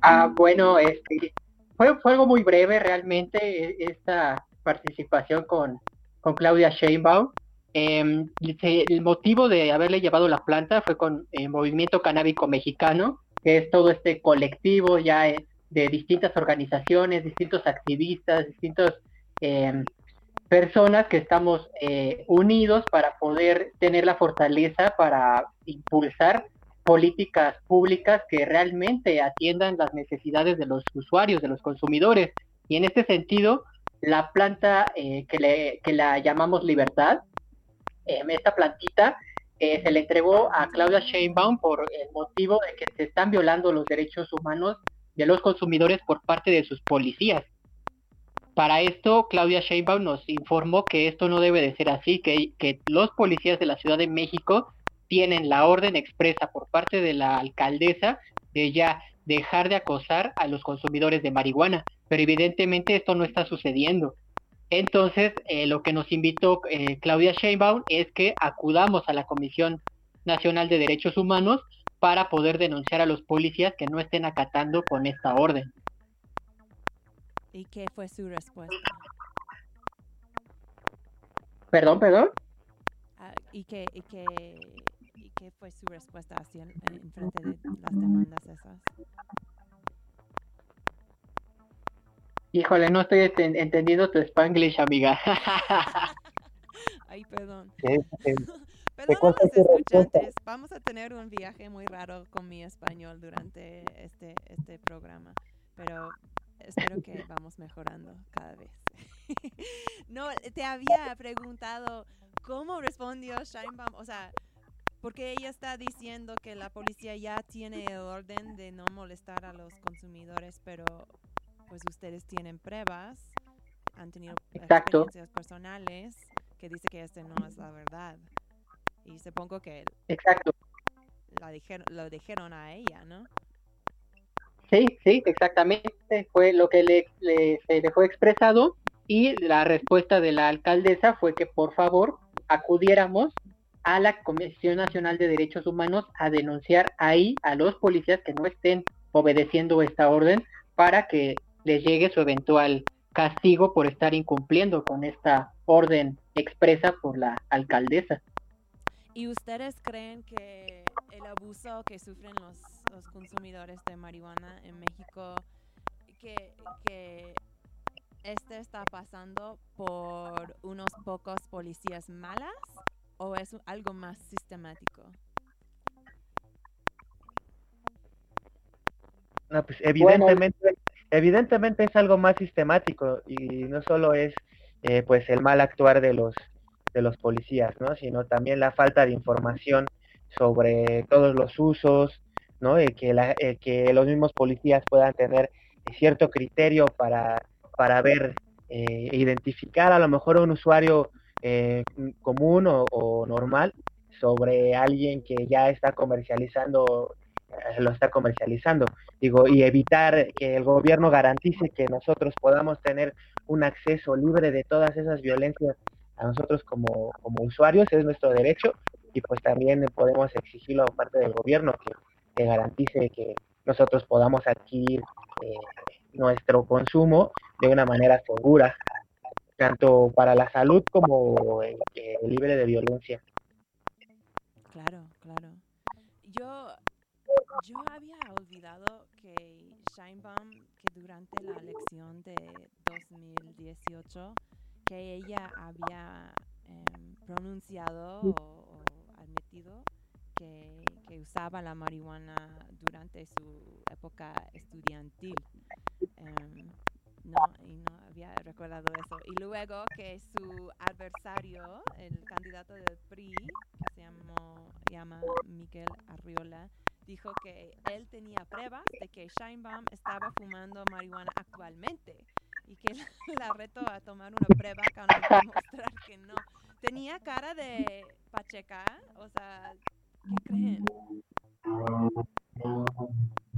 Ah, bueno, este, fue, algo muy breve realmente e-, esta participación con, con Claudia Sheinbaum. Em, el motivo de haberle llevado la planta fue con el Movimiento Canábico Mexicano, que es todo este colectivo ya eh, de distintas organizaciones, distintos activistas, distintas em, personas que estamos eh, unidos para poder tener la fortaleza para impulsar políticas públicas que realmente atiendan las necesidades de los usuarios, de los consumidores. Y en este sentido, la planta eh, que, le, que la llamamos Libertad, eh, esta plantita eh, se le entregó a Claudia Sheinbaum por el motivo de que se están violando los derechos humanos de los consumidores por parte de sus policías. Para esto, Claudia Sheinbaum nos informó que esto no debe de ser así, que, que los policías de la Ciudad de México tienen la orden expresa por parte de la alcaldesa de ya dejar de acosar a los consumidores de marihuana, pero evidentemente esto no está sucediendo. Entonces, eh, lo que nos invitó eh, Claudia Sheinbaum es que acudamos a la Comisión Nacional de Derechos Humanos para poder denunciar a los policías que no estén acatando con esta orden. ¿Y qué fue su respuesta? Perdón, perdón. Ah, ¿y, qué, y, qué, ¿Y qué fue su respuesta hacia el- en frente de las demandas esas? Híjole, no estoy enten- entendiendo tu spanglish, amiga. Ay, perdón. Sí, sí. Perdón a los escuchantes. Vamos a tener un viaje muy raro con mi español durante este, este programa, pero espero que vamos mejorando cada vez. no, te había preguntado cómo respondió Scheinbaum, o sea, porque ella está diciendo que la policía ya tiene el orden de no molestar a los consumidores, pero pues ustedes tienen pruebas, han tenido Exacto. experiencias personales que dice que este no es la verdad. Y supongo que Exacto. la dijeron, lo dijeron a ella, ¿no? Sí, sí, exactamente. Fue lo que le, le- se fue expresado y la respuesta de la alcaldesa fue que por favor acudiéramos a la Comisión Nacional de Derechos Humanos a denunciar ahí a los policías que no estén obedeciendo esta orden para que les llegue su eventual castigo por estar incumpliendo con esta orden expresa por la alcaldesa. ¿Y ustedes creen que el abuso que sufren los, consumidores de marihuana en México, que, que este está pasando por unos pocos policías malas o es algo más sistemático? No, pues evidentemente, evidentemente es algo más sistemático y no solo es eh, pues el mal actuar de los de los policías, ¿no? Sino también la falta de información sobre todos los usos, ¿no? Y que la, eh, que los mismos policías puedan tener cierto criterio para para ver eh, identificar a lo mejor a un usuario eh, común o, normal sobre alguien que ya está comercializando eh, lo está comercializando. Digo, y evitar que el gobierno garantice que nosotros podamos tener un acceso libre de todas esas violencias a nosotros como, como usuarios, es nuestro derecho, y pues también podemos exigirlo a parte del gobierno que, que garantice que nosotros podamos adquirir eh, nuestro consumo de una manera segura, tanto para la salud como eh, libre de violencia. Claro, claro. Yo, yo había olvidado que Scheinbaum, que durante la elección de 2018, que ella había em, pronunciado o, admitido que, que usaba la marihuana durante su época estudiantil. Em, no, y no había recordado eso. Y luego que su adversario, el candidato del PRI, que se llama Miguel Arriola, dijo que él tenía pruebas de que Scheinbaum estaba fumando marihuana actualmente y que la, la reto a tomar una prueba para demostrar que no. Tenía cara de pacheca, o sea, ¿qué creen?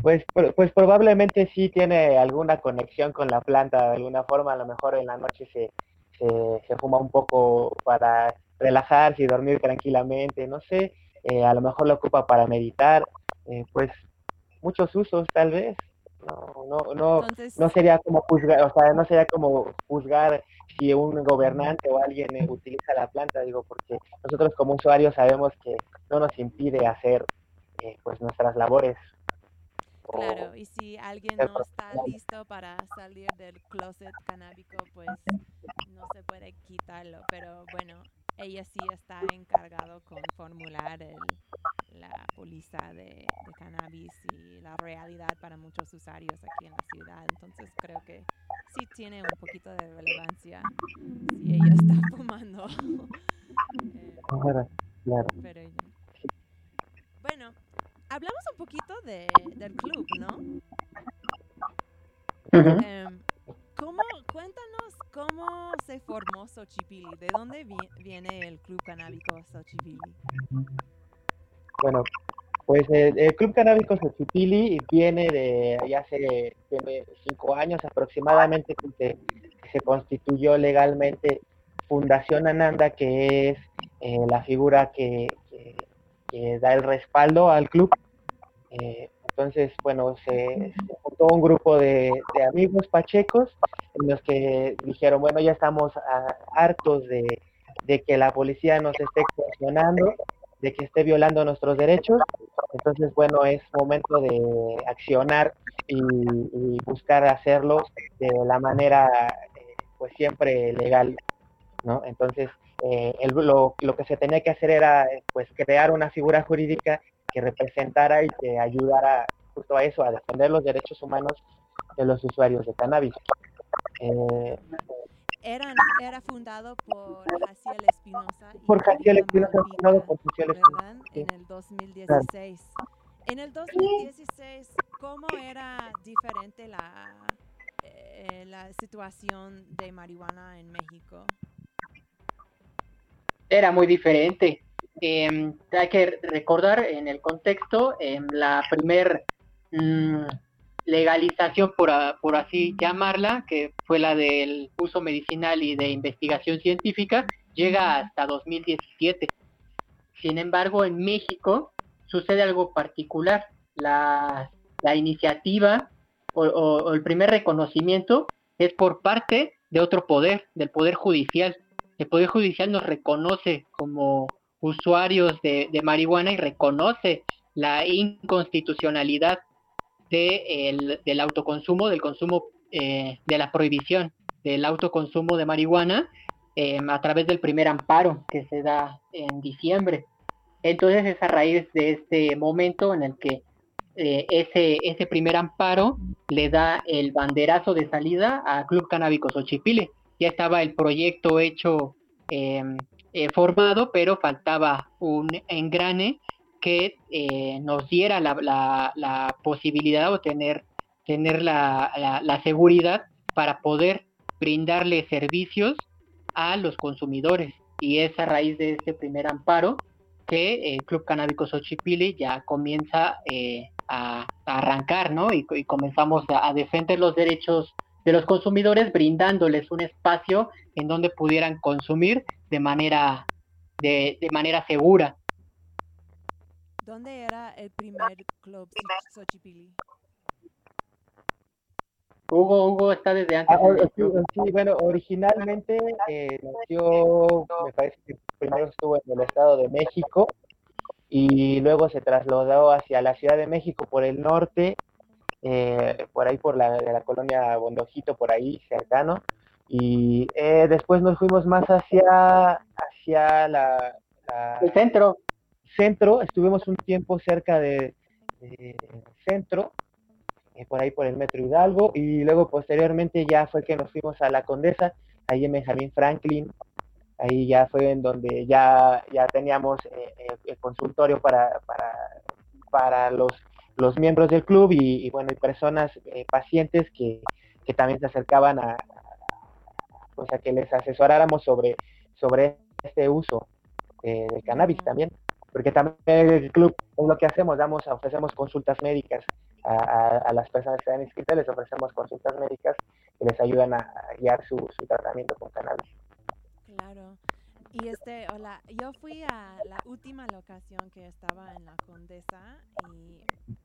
Pues, pues probablemente sí tiene alguna conexión con la planta de alguna forma, a lo mejor en la noche se, se, se fuma un poco para relajarse y dormir tranquilamente, no sé, eh, a lo mejor lo ocupa para meditar, eh, pues muchos usos tal vez, no, no, no, Entonces, no sería como juzgar, o sea, no sería como juzgar si un gobernante o alguien eh, utiliza la planta, digo, porque nosotros como usuarios sabemos que no nos impide hacer eh, pues nuestras labores. Claro, y si alguien no está listo para salir del closet canábico, pues malo, pero bueno, ella sí está encargado con formular el, la póliza de, de cannabis y la realidad para muchos usuarios aquí en la ciudad. Entonces creo que sí tiene un poquito de relevancia si ella está fumando. Eh, Claro, pero hablamos un poquito de, del club, ¿no? Em, ¿cómo, cuéntanos cómo se formó Xochipilli, de dónde vi- viene el club canábico Xochipilli. Bueno, pues el, el Club Canábico Xochipilli viene de ya hace tiene cinco años aproximadamente que se, que se constituyó legalmente Fundación Ananda, que es eh, la figura que, que- que da el respaldo al club. Eh, entonces, bueno, se, se juntó un grupo de, amigos pachecos en los que dijeron, bueno, ya estamos ah, hartos de, que la policía nos esté extorsionando, de que esté violando nuestros derechos. Entonces, bueno, es momento de accionar y, y buscar hacerlo de la manera, eh, pues siempre legal, ¿no? Entonces, eh, el- lo, lo que se tenía que hacer era, eh, pues, crear una figura jurídica que representara y que ayudara justo a eso, a defender los derechos humanos de los usuarios de cannabis. Eh, Eran, era fundado por Jaciel Espinosa. por Jaciel Espinosa, fundado por Jaciel Espinosa. sí. En el 2016. En el 2016, ¿cómo era diferente la, eh, la situación de marihuana en México? Era muy diferente. Eh, hay que recordar en el contexto, em, la primer mm, legalización, por, así llamarla, que fue la del uso medicinal y de investigación científica, llega hasta 2017. Sin embargo, en México sucede algo particular. La, iniciativa o el primer reconocimiento es por parte de otro poder, del Poder Judicial el Poder Judicial nos reconoce como usuarios de, marihuana y reconoce la inconstitucionalidad de el- del autoconsumo, del consumo, eh, de la prohibición del autoconsumo de marihuana eh, a través del primer amparo que se da en diciembre. Entonces es a raíz de este momento en el que eh, ese, ese primer amparo le da el banderazo de salida a Club Canábico Xochipile ya estaba el proyecto hecho eh, eh, formado, pero faltaba un engrane que eh, nos diera la, posibilidad o tener, tener la, la, seguridad para poder brindarle servicios a los consumidores. Y es a raíz de este primer amparo que el Club Canábico Xochipilli ya comienza eh, a, arrancar, ¿no? Y, comenzamos a defender los derechos de los consumidores brindándoles un espacio en donde pudieran consumir de manera de, de manera segura. ¿Dónde era el primer club Xoch- Xochipilli? Hugo, Hugo está desde antes. Ah, del sí, sí, bueno, originalmente eh, nació, me parece que primero estuvo en el Estado de México y luego se trasladó hacia la Ciudad de México por el norte, eh, por ahí por la, de la colonia Bondojito, por ahí cercano, y eh, después nos fuimos más hacia, hacia la, la- El centro. centro, estuvimos un tiempo cerca de, centro, eh, por ahí por el Metro Hidalgo, y luego posteriormente ya fue que nos fuimos a la Condesa, ahí en Benjamín Franklin, ahí ya fue en donde ya, ya teníamos el consultorio para, para, para los, los miembros del club y, bueno, y personas, eh, pacientes que, que también se acercaban a, pues a que les asesoráramos sobre, sobre este uso eh, del cannabis también porque también el club es lo que hacemos, damos, ofrecemos consultas médicas a, las personas que están inscritas, les ofrecemos consultas médicas que les ayudan a, a guiar su, su tratamiento con cannabis. Claro. Y este, hola, yo fui a la última locación que estaba en la Condesa y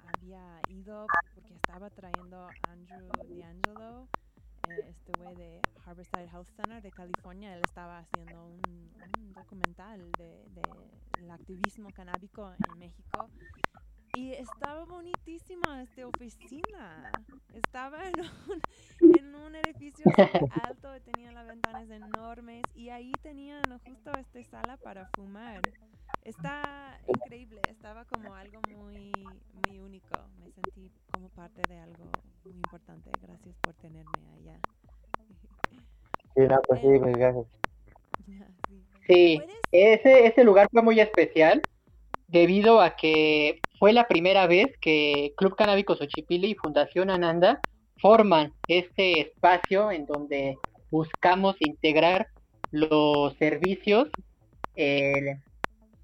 había ido porque estaba trayendo Andrew D'Angelo, eh, este güey de Harborside Health Center de California. Él estaba haciendo un, documental de, de activismo canábico en México. Y estaba bonitísima esta oficina. Estaba en un, en un edificio alto, tenían las ventanas enormes y ahí tenían justo esta sala para fumar. Está increíble, estaba como algo muy, muy único. Me sentí como parte de algo muy importante. Gracias por tenerme allá. Sí, no, pues sí, pues gracias. Ya, sí. Ese, ese lugar fue muy especial debido a que fue la primera vez que Club Canábico Xochipilli y Fundación Ananda forman este espacio en donde buscamos integrar los servicios eh,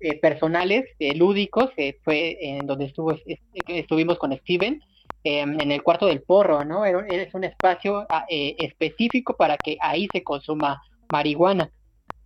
eh, personales, eh, lúdicos, que fue en donde estuvo, est- estuvimos con Steven, eh, en el cuarto del porro, ¿no? Es un espacio ah, eh, específico para que ahí se consuma marihuana.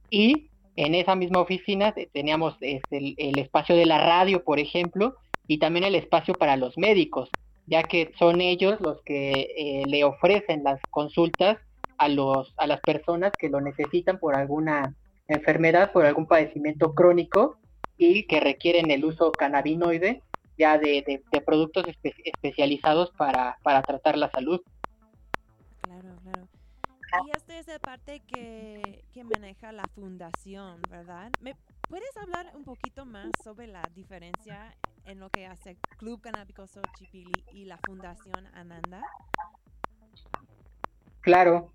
Y en esa misma oficina te- teníamos este, el espacio de la radio, por ejemplo, y también el espacio para los médicos, ya que son ellos los que eh, le ofrecen las consultas a los a las personas que lo necesitan por alguna enfermedad, por algún padecimiento crónico y que requieren el uso cannabinoide ya de, de- productos espe- especializados para, para tratar la salud. Claro, claro. Y esta es la parte que, que maneja la fundación, ¿verdad? ¿Me puedes hablar un poquito más sobre la diferencia en lo que hace Club Canábico Xochipilli y la Fundación Ananda? Claro.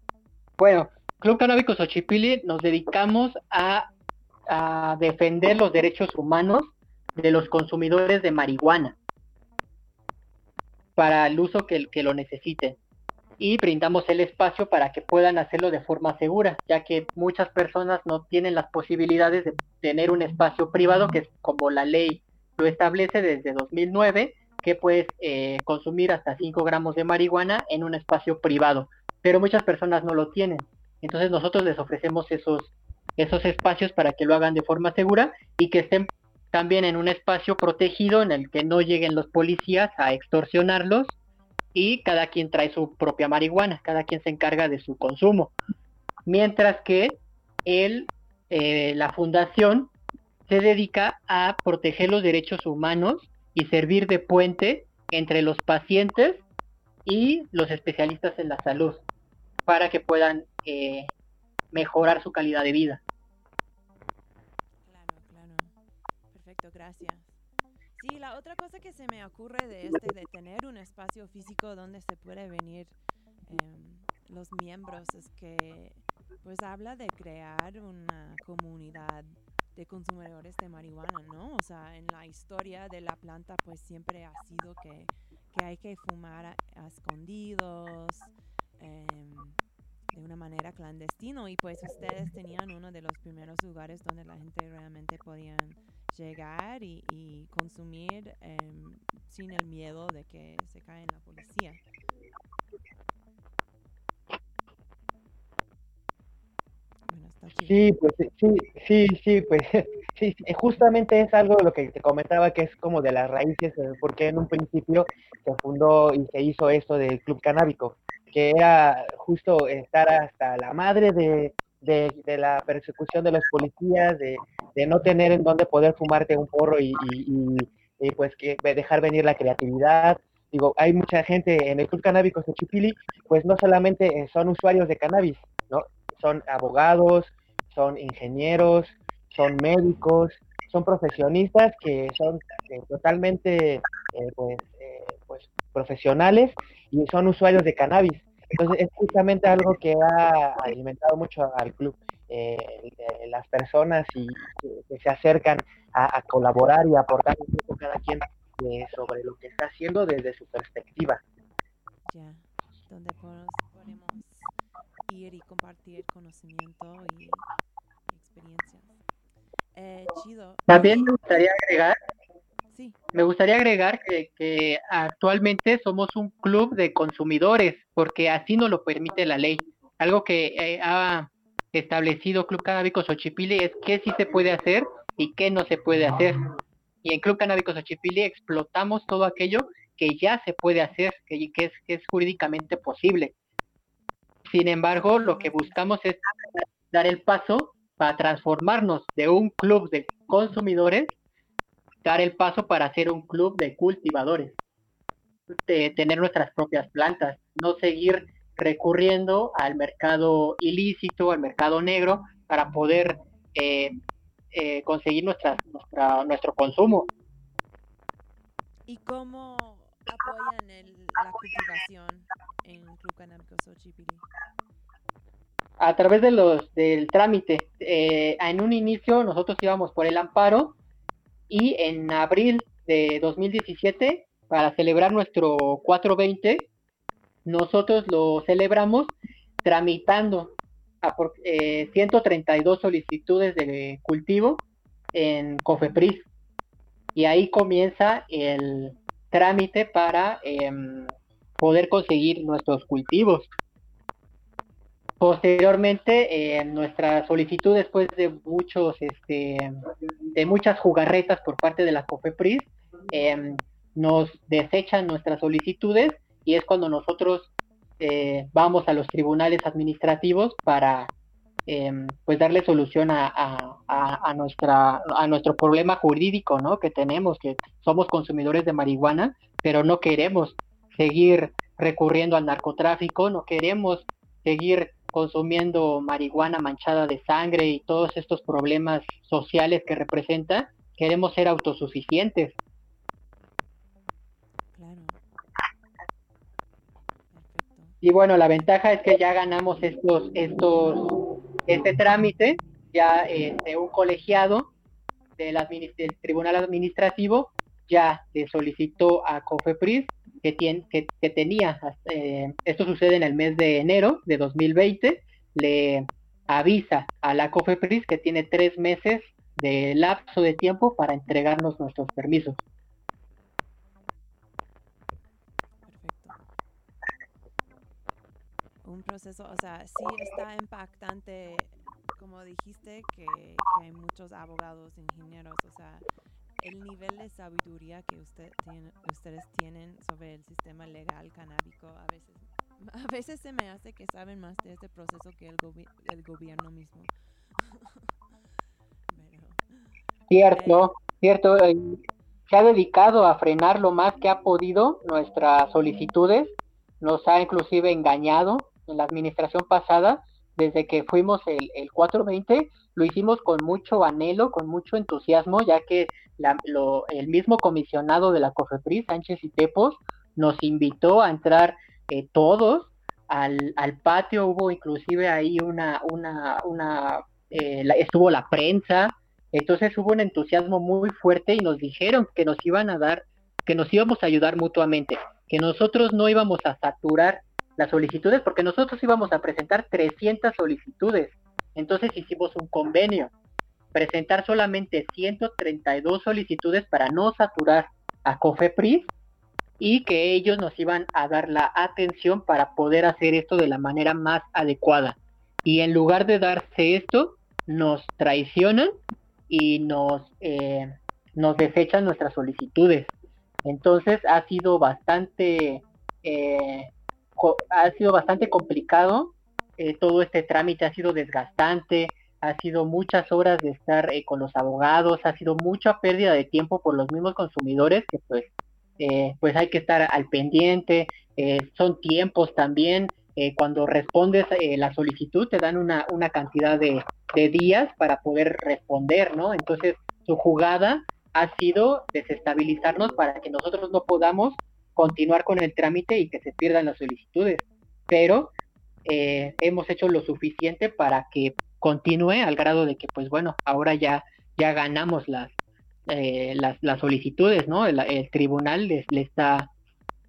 Bueno, Club Canábico Xochipilli nos dedicamos a, a defender los derechos humanos de los consumidores de marihuana para el uso que, que lo necesiten. Y brindamos el espacio para que puedan hacerlo de forma segura, ya que muchas personas no tienen las posibilidades de tener un espacio privado, que es como la ley lo establece desde 2009, que puedes eh, consumir hasta 5 gramos de marihuana en un espacio privado pero muchas personas no lo tienen. Entonces nosotros les ofrecemos esos, esos espacios para que lo hagan de forma segura y que estén también en un espacio protegido en el que no lleguen los policías a extorsionarlos y cada quien trae su propia marihuana, cada quien se encarga de su consumo. Mientras que el, eh, la fundación se dedica a proteger los derechos humanos y servir de puente entre los pacientes y los especialistas en la salud para que puedan eh, mejorar su calidad de vida. Claro, claro. Perfecto, gracias. Sí, la otra cosa que se me ocurre de este, de tener un espacio físico donde se puede venir em, los miembros, es que pues habla de crear una comunidad de consumidores de marihuana, ¿no? O sea, en la historia de la planta pues siempre ha sido que, que hay que fumar a, escondidos, em, de una manera clandestino y pues ustedes tenían uno de los primeros lugares donde la gente realmente podían llegar y, y consumir em, sin el miedo de que se cae en la policía. Sí, pues sí, sí, sí, pues sí, sí, justamente es algo de lo que te comentaba que es como de las raíces, eh, porque en un principio se fundó y se hizo esto del Club Canábico, que era justo estar hasta la madre de, de, la persecución de los policías, de, de no tener en dónde poder fumarte un porro y, y, pues que dejar venir la creatividad. Digo, hay mucha gente en el Club Canábico Xochipilli, pues no solamente eh, son usuarios de cannabis. Son abogados, son ingenieros, son médicos, son profesionistas que son eh, totalmente eh, pues, eh, pues profesionales y son usuarios de cannabis. Entonces es justamente algo que ha alimentado mucho al club. Las personas y que, se acercan a, a colaborar y aportar un poco cada quien sobre lo que está haciendo desde su perspectiva. Y compartir conocimiento y experiencias. Eh, chido. También Y- me gustaría agregar, sí, me gustaría agregar que, que actualmente somos un club de consumidores, porque así nos lo permite la ley. Algo que eh, ha establecido Club Canábico Xochipilli es qué sí se puede hacer y qué no se puede hacer. Y en Club Canábico Xochipilli explotamos todo aquello que ya se puede hacer, que, que es, que es jurídicamente posible. Sin embargo, lo que buscamos es dar el paso para transformarnos de un club de consumidores, dar el paso para ser un club de cultivadores, de tener nuestras propias plantas, no seguir recurriendo al mercado ilícito, al mercado negro, para poder eh, eh, conseguir nuestra, nuestra, nuestro consumo. ¿Y cómo apoyan el, la cultivación en Club Canábico Xochipilli? A través de los del trámite, eh, en un inicio nosotros íbamos por el amparo y en abril de 2017, para celebrar nuestro 420, nosotros lo celebramos tramitando a por- eh, 132 solicitudes de cultivo en Cofepris. Y ahí comienza el trámite para em, poder conseguir nuestros cultivos. Posteriormente, eh, nuestra solicitud después de muchos, este, de muchas jugarretas por parte de la COFEPRIS, em, nos desechan nuestras solicitudes y es cuando nosotros eh, vamos a los tribunales administrativos para em, pues darle solución a, a- a- nuestra a nuestro problema jurídico ¿no? que tenemos que somos consumidores de marihuana pero no queremos seguir recurriendo al narcotráfico no queremos seguir consumiendo marihuana manchada de sangre y todos estos problemas sociales que representa queremos ser autosuficientes Claro. Y bueno, la ventaja es que ya ganamos estos, estos, este trámite, ya este, un colegiado del, Tribunal Administrativo ya le solicitó a COFEPRIS que tenía, eh, esto sucede en el mes de enero de 2020, le avisa a la COFEPRIS que tiene tres meses de lapso de tiempo para entregarnos nuestros permisos. Un proceso, o sea, sí está impactante, como dijiste, que, que hay muchos abogados, ingenieros, o sea, el nivel de sabiduría que usted tiene, ustedes tienen sobre el sistema legal canábico, a veces, a veces se me hace que saben más de este proceso que el, gobi- el gobierno mismo. Pero, Cierto, cierto. eh, Se ha dedicado a frenar lo más que ha podido nuestras solicitudes. Nos ha inclusive engañado en la administración pasada. Desde que fuimos el, el 420, lo hicimos con mucho anhelo, con mucho entusiasmo, ya que la- lo- el mismo comisionado de la COFEPRIS, Sánchez y Tepos, nos invitó a entrar eh, todos al, patio. Hubo inclusive ahí una, una, una, eh, la- estuvo la prensa, entonces hubo un entusiasmo muy fuerte y nos dijeron que nos iban a dar, que nos íbamos a ayudar mutuamente, que nosotros no íbamos a saturar las solicitudes porque nosotros íbamos a presentar 300 solicitudes. Entonces hicimos un convenio, presentar solamente 132 solicitudes para no saturar a COFEPRIS y que ellos nos iban a dar la atención para poder hacer esto de la manera más adecuada. Y en lugar de darse esto, nos traicionan y nos, eh, nos desechan nuestras solicitudes. Entonces ha sido bastante, eh, ha sido bastante complicado. eh, todo este trámite ha sido desgastante, ha sido muchas horas de estar eh, con los abogados, ha sido mucha pérdida de tiempo por los mismos consumidores que pues, eh, pues hay que estar al pendiente. eh, son tiempos también. cuando respondes la solicitud te dan una, una cantidad de, de días para poder responder, ¿no? Entonces, su jugada ha sido desestabilizarnos para que nosotros no podamos continuar con el trámite y que se pierdan las solicitudes. Pero eh, hemos hecho lo suficiente para que continúe al grado de que, pues bueno, ahora ya, ya ganamos las, eh, las, solicitudes, ¿no? El, el tribunal les, le está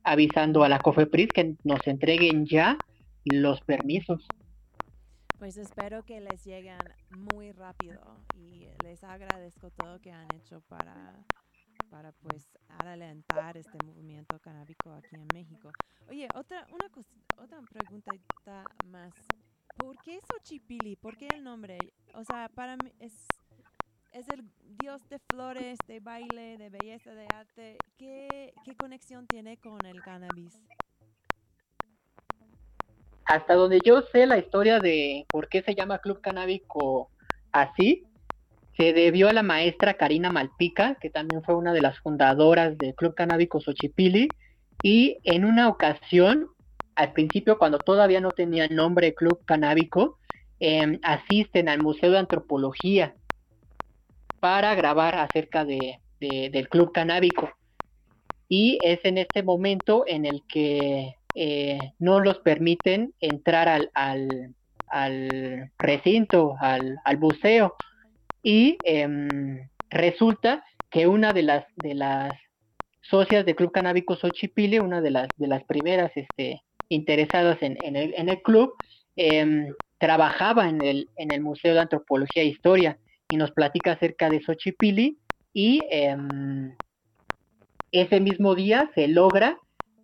avisando a la COFEPRIS que nos entreguen ya los permisos. Pues espero que les lleguen muy rápido y les agradezco todo que han hecho para, para pues adelantar este movimiento canábico aquí en México. Oye, otra, una otra preguntita más. ¿Por qué Xochipilli? ¿Por qué el nombre? O sea, para mí es, es el dios de flores, de baile, de belleza, de arte. ¿Qué, qué conexión tiene con el cannabis? hasta donde yo sé la historia de por qué se llama Club Canábico así, se debió a la maestra Karina Malpica, que también fue una de las fundadoras del Club Canábico Xochipilli, y en una ocasión al principio, cuando todavía no tenía nombre Club Canábico, em, asisten al Museo de Antropología para grabar acerca de, de- del Club Canábico. Y es en este momento en el que eh, no los permiten entrar al, al, al recinto, al, al museo. Y em, resulta que una de las, de las socias del Club Canábico Xochipilli, una de las, de las primeras este, interesadas en, en el, en el club, em, trabajaba en el, en el Museo de Antropología e Historia y nos platica acerca de Xochipilli y em, ese mismo día se logra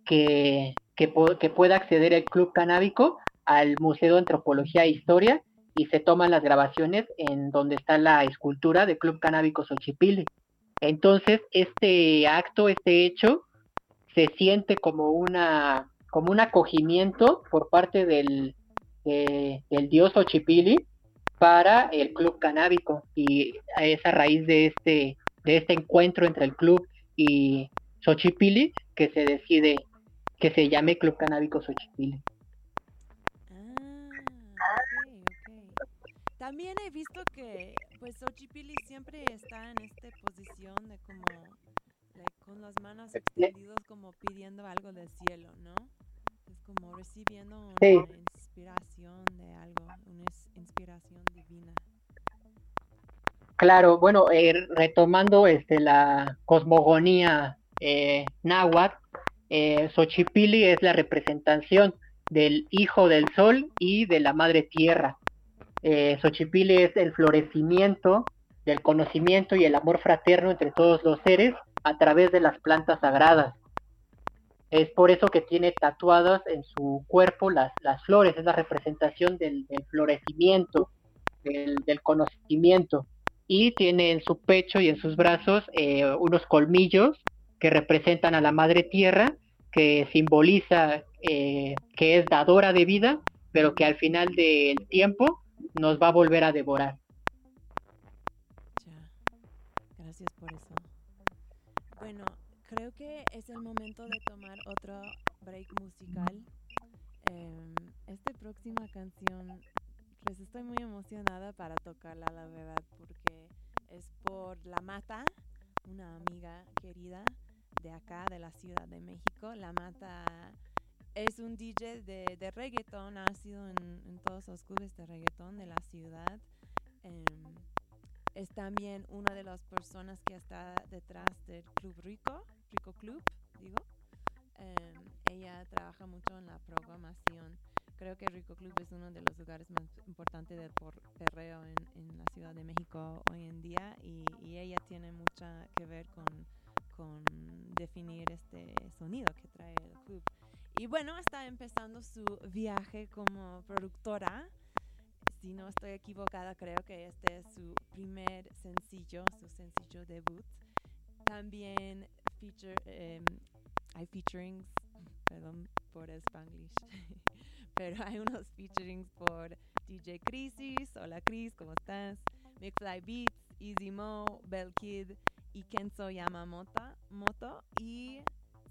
que, que, que pueda acceder el Club Canábico al Museo de Antropología e Historia y se toman las grabaciones en donde está la escultura del Club Canábico Xochipilli. Entonces, este acto, este hecho, se siente como una como un acogimiento por parte del, de- del dios Xochipilli para el club canábico y es a raíz de este de este encuentro entre el club y Xochipilli que se decide que se llame Club Canábico Xochipilli. Ah, ok, ok. También he visto que pues Xochipilli siempre está en esta posición de como like, con las manos extendidas como pidiendo algo del cielo, ¿no? Es como recibiendo una Sí. inspiración de algo, una ins- inspiración divina. Claro, bueno, eh, retomando este la cosmogonía eh, náhuatl, eh, Xochipilli es la representación del hijo del sol y de la madre tierra. Eh, Xochipilli es el florecimiento del conocimiento y el amor fraterno entre todos los seres a través de las plantas sagradas. Es por eso que tiene tatuadas en su cuerpo las, flores, es la representación del, florecimiento, del, del conocimiento y tiene en su pecho y en sus brazos eh, unos colmillos que representan a la madre tierra, que simboliza eh, que es dadora de vida, pero que al final del tiempo nos va a volver a devorar. Ya. Gracias por eso. Bueno, creo que es el momento de tomar otro break musical. Em, esta próxima canción, pues estoy muy emocionada para tocarla, la verdad, porque es por La Mata, una amiga querida de acá, de la Ciudad de México. La Mata es un DJ de, de reggaeton, ha sido en, en todos los clubes de reggaeton de la ciudad. Em, es también una de las personas que está detrás del Club Rico, Rico Club, digo. Em, ella trabaja mucho en la programación. Creo que Rico Club es uno de los lugares más importantes del perreo en, en la Ciudad de México hoy en día y, y ella tiene mucha que ver con, con definir este sonido que trae el club. Y bueno, está empezando su viaje como productora si no estoy equivocada, creo que este es su primer sencillo, su sencillo debut. También feature, em, hay featurings, perdón por el spanglish, pero hay unos featurings por DJ Crisis, hola Chris, ¿cómo estás? Mixfly Beats, Easy Mo, Bell Kid y Kenzo Yamamoto Moto, y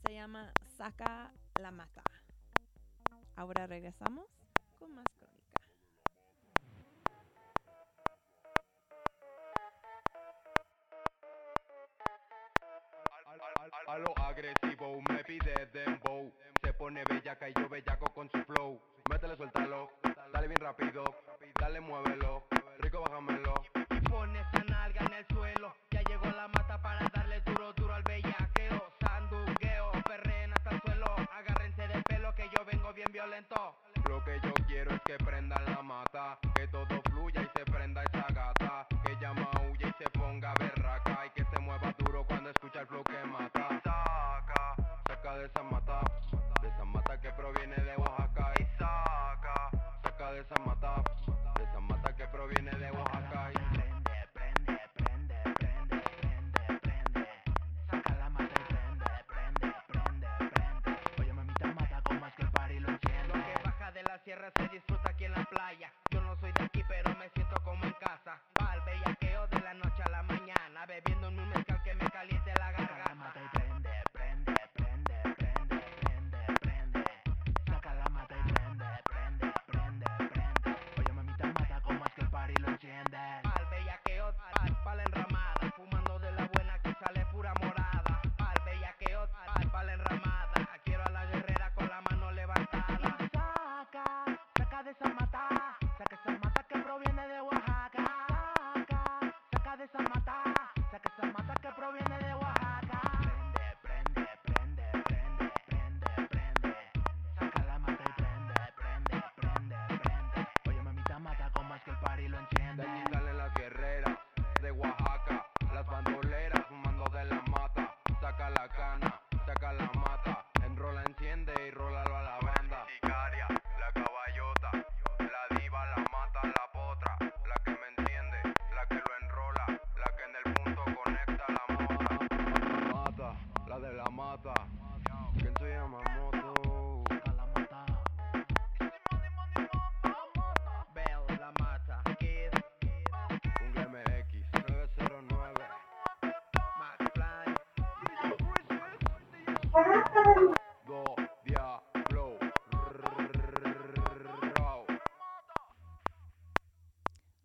se llama Saca la Mata. Ahora regresamos con más crónica. A lo agresivo me pide dembow Se pone bellaca y yo bellaco con su flow Métele, suéltalo, dale bien rápido Dale, muévelo, rico bájamelo Pone esa nalga en el suelo. Ya llegó la mata para darle duro, Lo que yo quiero es que prendan la mata Que todo fluya y se prenda esa gata Que ella maulle y se ponga berraca Y que se mueva duro cuando escucha el flow que mata. Saca, saca de esa mata De esa mata que proviene de Oaxaca Y saca, saca de esa mata De esa mata que proviene sierra se disfruta aquí en la playa. Yo no soy de aquí, pero me siento como en casa.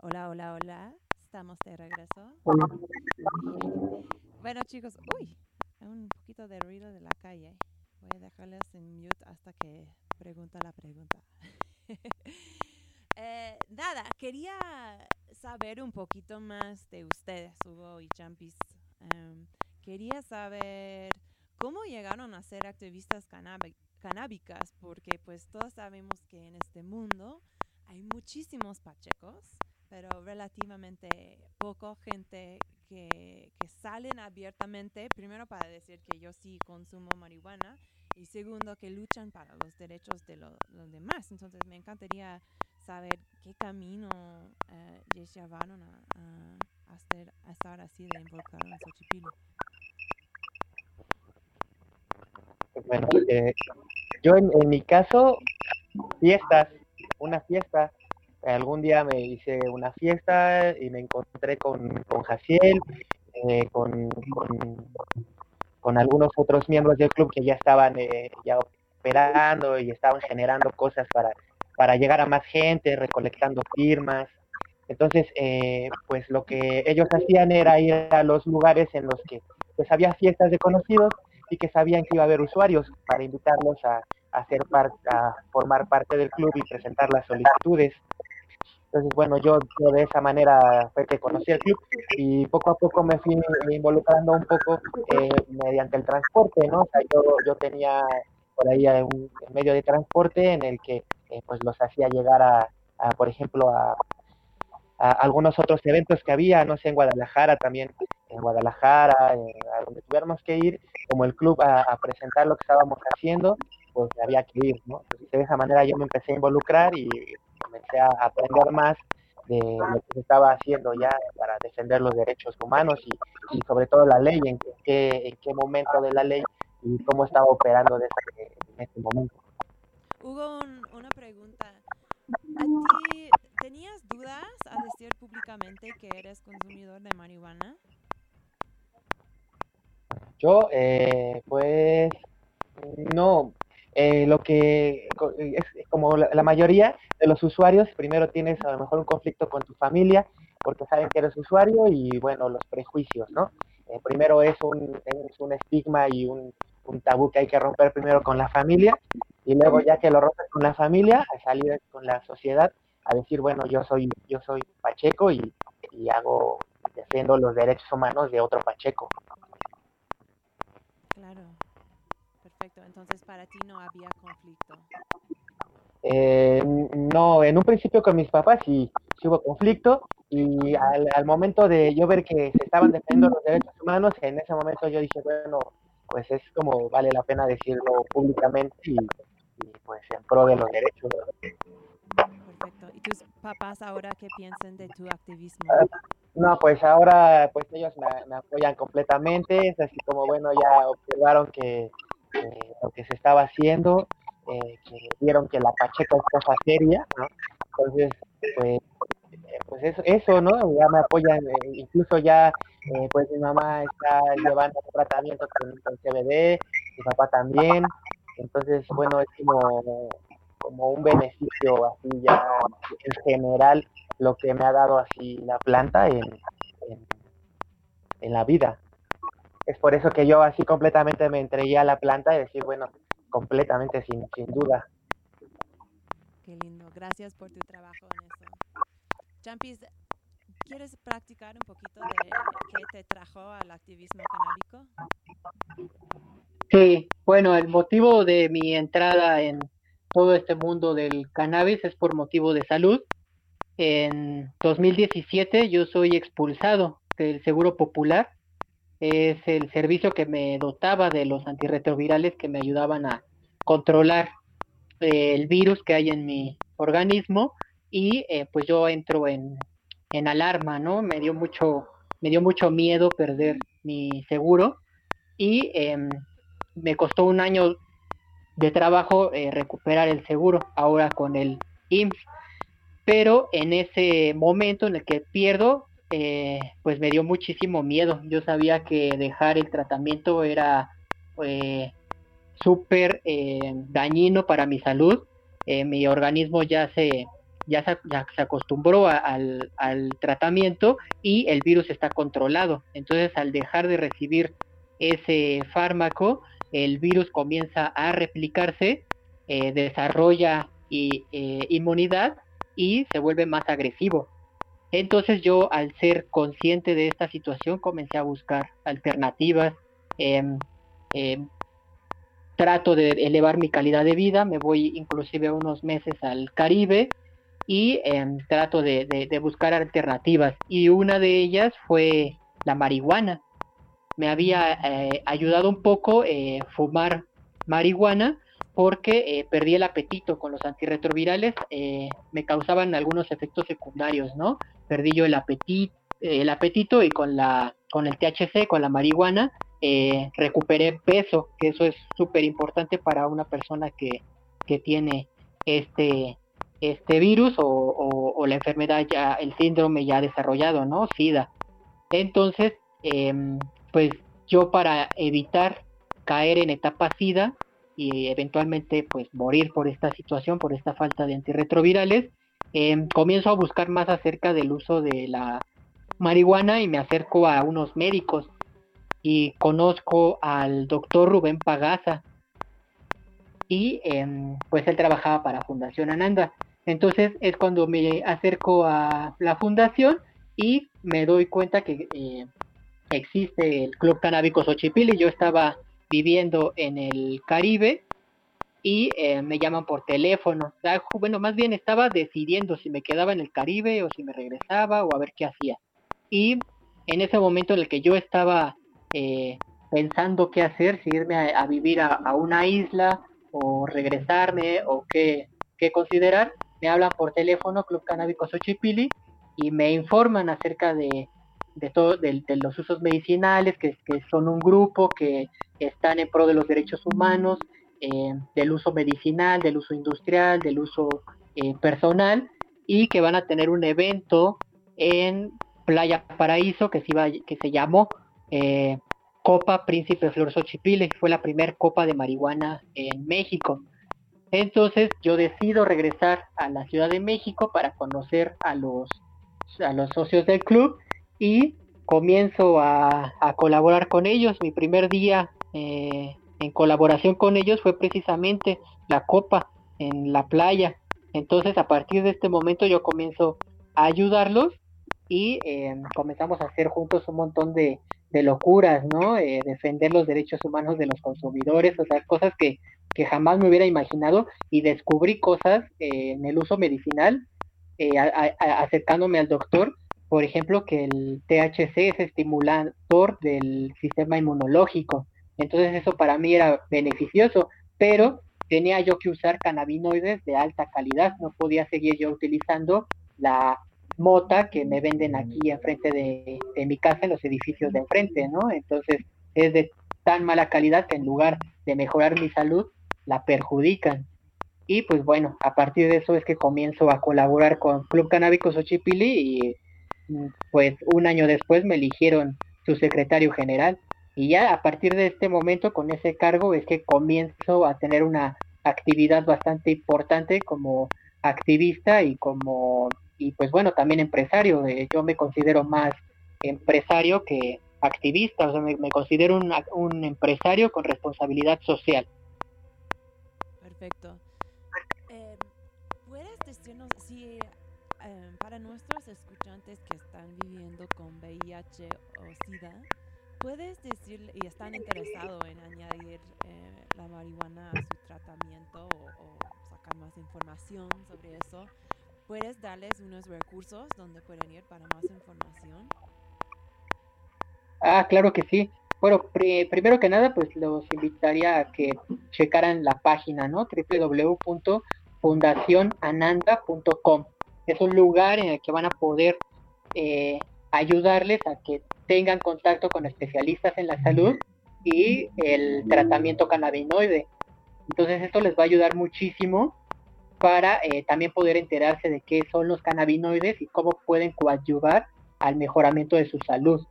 Hola, hola, hola. Estamos de regreso. Bueno, chicos, uy, un poquito de ruido de la calle. Voy a dejarles en mute hasta que pregunta la pregunta. Eh, nada, quería saber un poquito más de ustedes, Hugo y Champis. Em, quería saber cómo llegaron a ser activistas canábicas, porque pues todos sabemos que en este mundo hay muchísimos pachecos, pero relativamente poco gente que, que salen abiertamente, primero para decir que yo sí consumo marihuana y segundo que luchan para los derechos de lo- los demás. Entonces me encantaría saber qué camino les llevaron a, a estar así de involucrado en Xochipilco. Bueno, eh, yo en, mi caso, fiestas, una fiesta. Algún día me hice una fiesta y me encontré con, con Jaciel, eh, con, con, algunos otros miembros del club que ya estaban eh, ya operando y estaban generando cosas para, para llegar a más gente, recolectando firmas. Entonces, pues lo que ellos hacían era ir a los lugares en los que pues había fiestas de conocidos y que sabían que iba a haber usuarios para invitarlos a, a hacer par- a formar parte del club y presentar las solicitudes. Entonces, bueno, yo, de esa manera fue que conocí el club y poco a poco me fui involucrando un poco eh, mediante el transporte, ¿no? O sea, yo, yo tenía por ahí un medio de transporte en el que eh, pues los hacía llegar a, por ejemplo, a, algunos otros eventos que había, no sé, en Guadalajara también, en Guadalajara, en- a donde tuviéramos que ir, como el club a, presentar lo que estábamos haciendo, pues había que ir, ¿no? De esa manera yo me empecé a involucrar y comencé a aprender más de lo que se estaba haciendo ya para defender los derechos humanos y, sobre todo la ley, en qué, en qué momento de la ley y cómo estaba operando desde, en momento. Hugo, un- una pregunta. ¿A ti tenías dudas a decir que eres consumidor de marihuana? Yo, eh, pues, no, eh, lo que co- es como la, mayoría de los usuarios, primero tienes a lo mejor un conflicto con tu familia porque saben que eres usuario y bueno, los prejuicios, ¿no? Eh, primero es un, es un estigma y un, un tabú que hay que romper primero con la familia y luego ya que lo rompes con la familia, salir con la sociedad a decir, bueno, yo soy, yo soy Pacheco y, y hago, defiendo los derechos humanos de otro Pacheco. Claro. Perfecto. Entonces para ti no había conflicto. Eh, no, en un principio con mis papás sí, sí hubo conflicto y al, al momento de yo ver que se estaban defendiendo los derechos humanos, en ese momento yo dije, bueno, pues es como vale la pena decirlo públicamente y, y, pues en pro de los derechos. ¿Y tus papás ahora qué piensan de tu activismo? No, pues ahora pues ellos me, apoyan completamente, es así como bueno, ya observaron que lo que se estaba haciendo, eh, que vieron que la Pacheca es cosa seria. Entonces, pues, pues eso, eso, ¿no? Ya me apoyan, eh, incluso ya, eh, pues mi mamá está llevando tratamiento con, con CBD, mi papá también, entonces, bueno, es como, como un beneficio así ya en general lo que me ha dado así la planta en, en, en la vida. Es por eso que yo así completamente me entregué a la planta y decir, bueno, completamente sin, sin duda. Qué lindo. Gracias por tu trabajo en eso. Champis, ¿quieres practicar un poquito de qué te trajo al activismo canábico? Sí, bueno, el motivo de mi entrada en todo este mundo del cannabis es por motivo de salud. En 2017 yo soy expulsado del Seguro Popular. Es el servicio que me dotaba de los antirretrovirales que me ayudaban a controlar eh, el virus que hay en mi organismo y eh, pues yo entro en, en alarma, ¿no? Me dio mucho, me dio mucho miedo perder mi seguro y em, me costó un año de trabajo eh, recuperar el seguro ahora con el IMSS pero en ese momento en el que pierdo eh, pues me dio muchísimo miedo yo sabía que dejar el tratamiento era eh, súper eh, dañino para mi salud. Mi organismo ya se, ya se, ya se acostumbró al, al tratamiento y el virus está controlado. Entonces, al dejar de recibir ese fármaco, el virus comienza a replicarse, eh, desarrolla eh, inmunidad y se vuelve más agresivo. Entonces yo, al ser consciente de esta situación, comencé a buscar alternativas. em, em, trato de elevar mi calidad de vida, me voy inclusive unos meses al Caribe y em, trato de buscar alternativas. Y una de ellas fue la marihuana. Me había eh, ayudado un poco eh, fumar marihuana porque eh, perdí el apetito con los antirretrovirales, eh, me causaban algunos efectos secundarios, ¿no? Perdí yo el apetito, el apetito y con la con el THC, con la marihuana, eh, recuperé peso, que eso es súper importante para una persona que, que tiene este este virus o, o- o la enfermedad ya, el síndrome ya desarrollado, ¿no? SIDA. Entonces, em, pues yo para evitar caer en etapa SIDA y eventualmente pues morir por esta situación, por esta falta de antirretrovirales, em, comienzo a buscar más acerca del uso de la marihuana y me acerco a unos médicos y conozco al doctor Rubén Pagaza y em, pues él trabajaba para Fundación Ananda. Entonces es cuando me acerco a la fundación y me doy cuenta que eh, existe el Club Canábico Xochipilli. Yo estaba viviendo en el Caribe y eh, me llaman por teléfono. Bueno, más bien estaba decidiendo si me quedaba en el Caribe o si me regresaba o a ver qué hacía. Y en ese momento en el que yo estaba eh, pensando qué hacer, si irme a, vivir a, a una isla o regresarme o qué, qué considerar, me hablan por teléfono Club Canábico Xochipilli y me informan acerca de, de todo, de, los usos medicinales, que, que son un grupo que están en pro de los derechos humanos, eh, del uso medicinal, del uso industrial, del uso eh, personal y que van a tener un evento en Playa Paraíso que se, iba, que se llamó eh, Copa Príncipe Flor Xochipilli, fue la primera copa de marihuana en México. Entonces yo decido regresar a la Ciudad de México para conocer a los, a los socios del club y comienzo a, colaborar con ellos. Mi primer día eh, en colaboración con ellos fue precisamente la copa en la playa. Entonces a partir de este momento yo comienzo a ayudarlos y eh, comenzamos a hacer juntos un montón de, locuras, ¿no? Eh, defender los derechos humanos de los consumidores, o sea, cosas que, que jamás me hubiera imaginado y descubrí cosas en el uso medicinal, acercándome al doctor, por ejemplo, que el THC es estimulador del sistema inmunológico. Entonces eso para mí era beneficioso, pero tenía yo que usar cannabinoides de alta calidad, no podía seguir yo utilizando la mota que me venden aquí enfrente de, de mi casa en los edificios de enfrente, ¿no? Entonces es de tan mala calidad que en lugar de mejorar mi salud, la perjudican. Y pues bueno, a partir de eso es que comienzo a colaborar con Club Canábico Xochipilli y pues un año después me eligieron su secretario general. Y ya a partir de este momento, con ese cargo, es que comienzo a tener una actividad bastante importante como activista y como, y pues bueno, también empresario. Eh, yo me considero más empresario que activista, o sea, me, considero un, un empresario con responsabilidad social. Perfecto. Eh, ¿Puedes decirnos para nuestros escuchantes que están viviendo con VIH o SIDA, puedes decirle y están interesados en añadir eh, la marihuana a su tratamiento o, sacar más información sobre eso? ¿Puedes darles unos recursos donde pueden ir para más información? Ah, claro que sí. Bueno, pri- primero que nada, pues los invitaría a que checaran la página, ¿no? www.fundacionananda.com. Es un lugar en el que van a poder eh, ayudarles a que tengan contacto con especialistas en la salud y el tratamiento cannabinoide. Entonces esto les va a ayudar muchísimo para eh, también poder enterarse de qué son los cannabinoides y cómo pueden coadyuvar al mejoramiento de su salud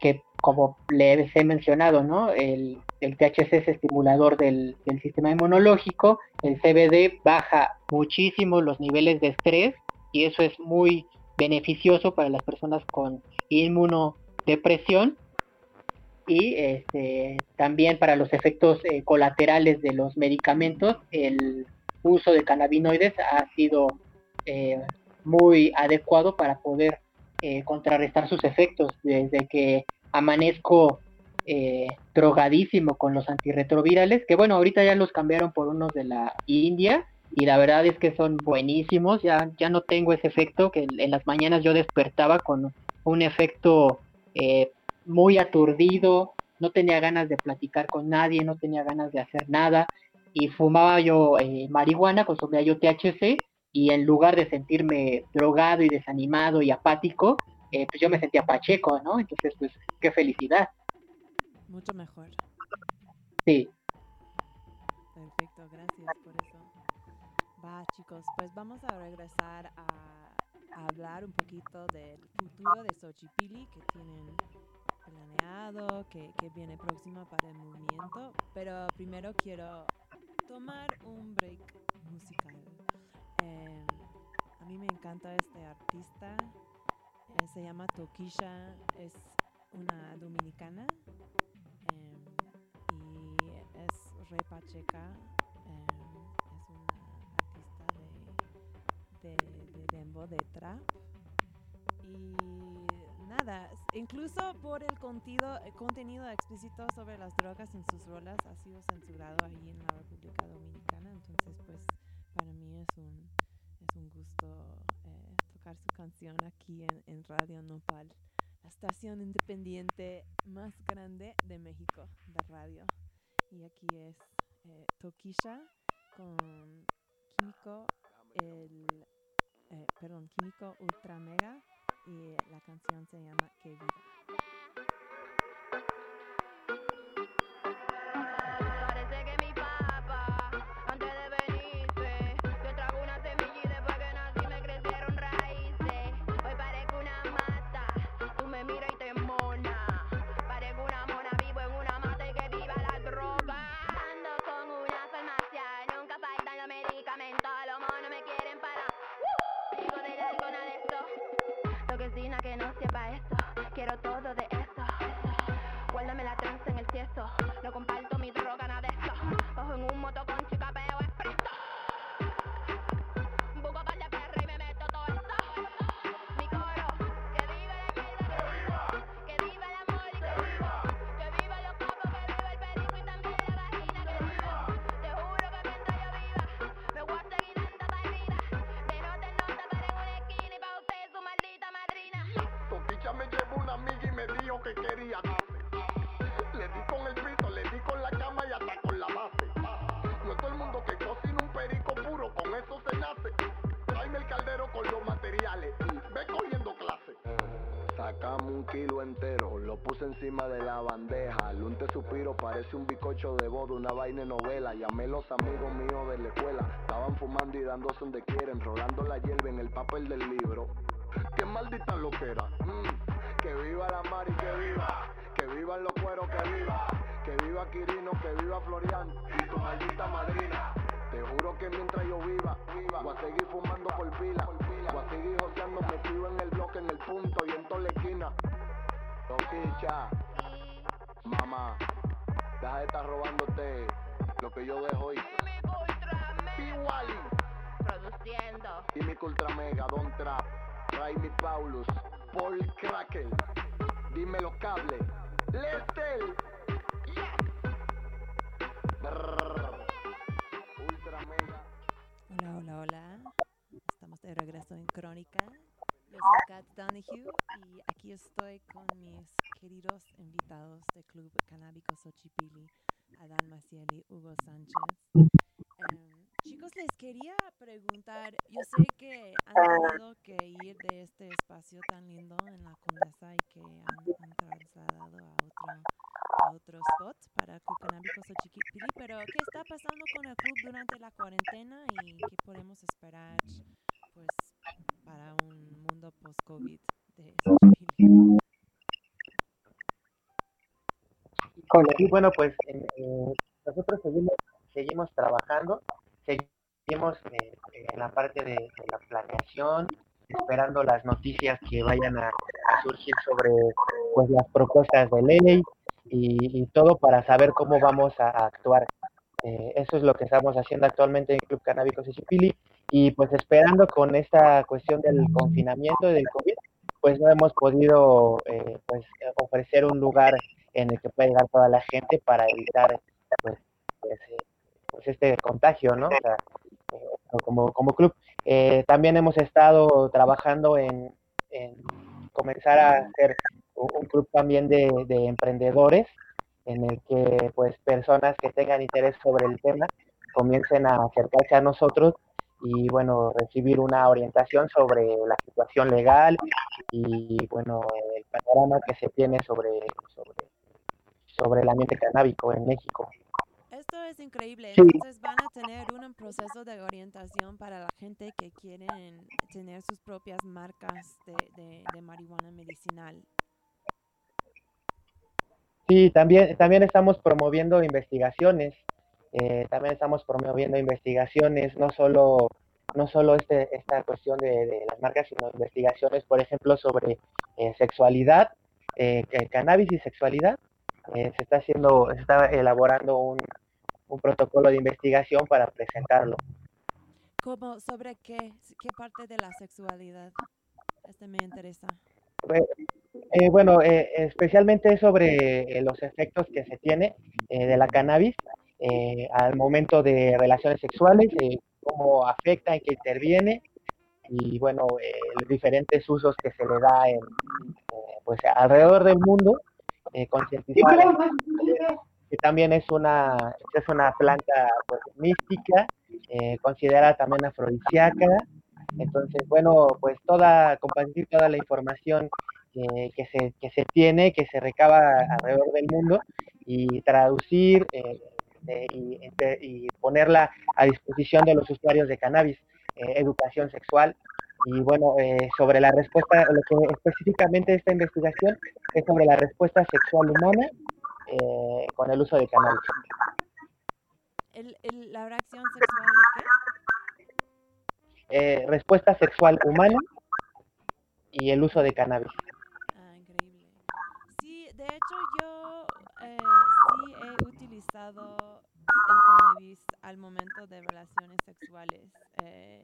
que como les he mencionado, ¿no? El el THC es estimulador del, del sistema inmunológico, el CBD baja muchísimo los niveles de estrés y eso es muy beneficioso para las personas con inmunodepresión y este, también para los efectos eh, colaterales de los medicamentos, el uso de cannabinoides ha sido eh, muy adecuado para poder eh, contrarrestar sus efectos. Desde que amanezco drogadísimo con los antirretrovirales, que bueno, ahorita ya los cambiaron por unos de la India y la verdad es que son buenísimos, ya, ya no tengo ese efecto que en las mañanas yo despertaba con un efecto eh, muy aturdido, no tenía ganas de platicar con nadie, no tenía ganas de hacer nada y fumaba yo eh, marihuana, consumía yo THC y en lugar de sentirme drogado y desanimado y apático, eh, pues yo me sentía pacheco, ¿no? Entonces, pues qué felicidad. Mucho mejor. Sí. Perfecto, gracias por eso. Chicos, pues vamos a regresar a, hablar un poquito del futuro de Xochipilli que tienen planeado, que, que viene próximo para el movimiento, pero primero quiero tomar un break musical. Eh, a mí me encanta este artista, eh, se llama Tokisha, es una dominicana. Eh, y es re de, de, de dembow, de trap y nada, incluso por el contenido, el contenido explícito sobre las drogas en sus rolas ha sido censurado ahí en la República Dominicana, entonces pues para mí es un, es un gusto eh, tocar su canción aquí en, en Radio Nopal, la estación independiente más grande de México de radio. Y aquí es eh, con Químico, el, eh, perdón, Químico Ultra Mega y la canción se llama Que Viva. Que no sepa esto, quiero todo de esto. Guárdame la tranza en Sacamos un kilo entero, lo puse encima de la bandeja. El unte suspiro parece un bizcocho de boda, una vaina novela. Llamé los amigos míos de la escuela, estaban fumando y dándose donde quieren, rolando la hierba en el papel del libro. Qué maldita loquera. Mm, que viva la Mari, que viva, que vivan los cueros, que viva, que viva Quirino, que viva Florian y tu maldita madrina. Te juro que mientras yo viva, viva, voy a seguir fumando por pila, voy a seguir joseando metido en el bloque, en el punto y en toda la esquina. Toquicha, mamá, deja de estar robándote lo que yo dejo ultra Igual. produciendo. Y mi Ultra Mega, Don Trap, Raimi Paulus, Paul Cracker, dime los cables, Lestel, Brrr. Hola, hola, hola. Estamos de regreso en Crónica. Yo soy Kat Donahue y aquí estoy con mis queridos invitados del Club Canábico Xochipilli, Adán Maciel y Hugo Sánchez. Chicos, les quería preguntar, yo sé que han tenido que ir de este espacio tan lindo en la Condesa y que han, han trasladado a otro, a otro spot para Xochipilli, pero ¿qué está pasando con el club durante la cuarentena y qué podemos esperar pues para un mundo post-COVID de Xochipilli? Y bueno, pues nosotros seguimos, seguimos trabajando, seguimos en la parte de, la planeación, esperando las noticias que vayan a, surgir sobre pues las propuestas de ley y, todo para saber cómo vamos a, actuar. Eh, eso es lo que estamos haciendo actualmente en Club Canábico Sisipili y pues esperando con esta cuestión del confinamiento del COVID, pues no hemos podido eh, pues ofrecer un lugar en el que pueda llegar toda la gente para evitar pues, pues, pues, este contagio, ¿no? O sea, eh, como, como club. Eh, también hemos estado trabajando en, en comenzar a hacer un club también de, de emprendedores en el que pues personas que tengan interés sobre el tema comiencen a acercarse a nosotros y bueno, recibir una orientación sobre la situación legal y bueno, el panorama que se tiene sobre, sobre, sobre el ambiente canábico en México. Esto es increíble. Entonces van a tener un proceso de orientación para la gente que quieren tener sus propias marcas de, de- de marihuana medicinal. Sí, también, también estamos promoviendo investigaciones, eh, también estamos promoviendo investigaciones, no solo, no solo este, esta cuestión de, de las marcas, sino investigaciones, por ejemplo, sobre eh, sexualidad, eh, ca- cannabis y sexualidad. Eh, se está haciendo, se está elaborando un, un protocolo de investigación para presentarlo. ¿Cómo, sobre qué, qué parte de la sexualidad? Este me interesa. Pues, eh, bueno, eh, especialmente sobre eh, los efectos que se tiene de la cannabis al momento de relaciones sexuales, cómo afecta, en qué interviene y bueno, los diferentes usos que se le da en, pues alrededor del mundo, concientizar que también es una, es una planta pues, mística, eh, considerada también afrodisíaca, entonces, bueno, pues toda, compartir toda la información que, se, que se tiene, que se recaba alrededor del mundo y traducir eh, y, y ponerla a disposición de los usuarios de cannabis, eh, educación sexual. Y bueno, sobre la respuesta, lo que específicamente esta investigación es sobre la respuesta sexual humana eh, con el uso de cannabis. El, el- ¿La reacción sexual de qué? Eh, respuesta sexual humana y el uso de cannabis. Ah, increíble. Sí, de hecho yo eh, sí he utilizado el cannabis al momento de relaciones sexuales. Eh,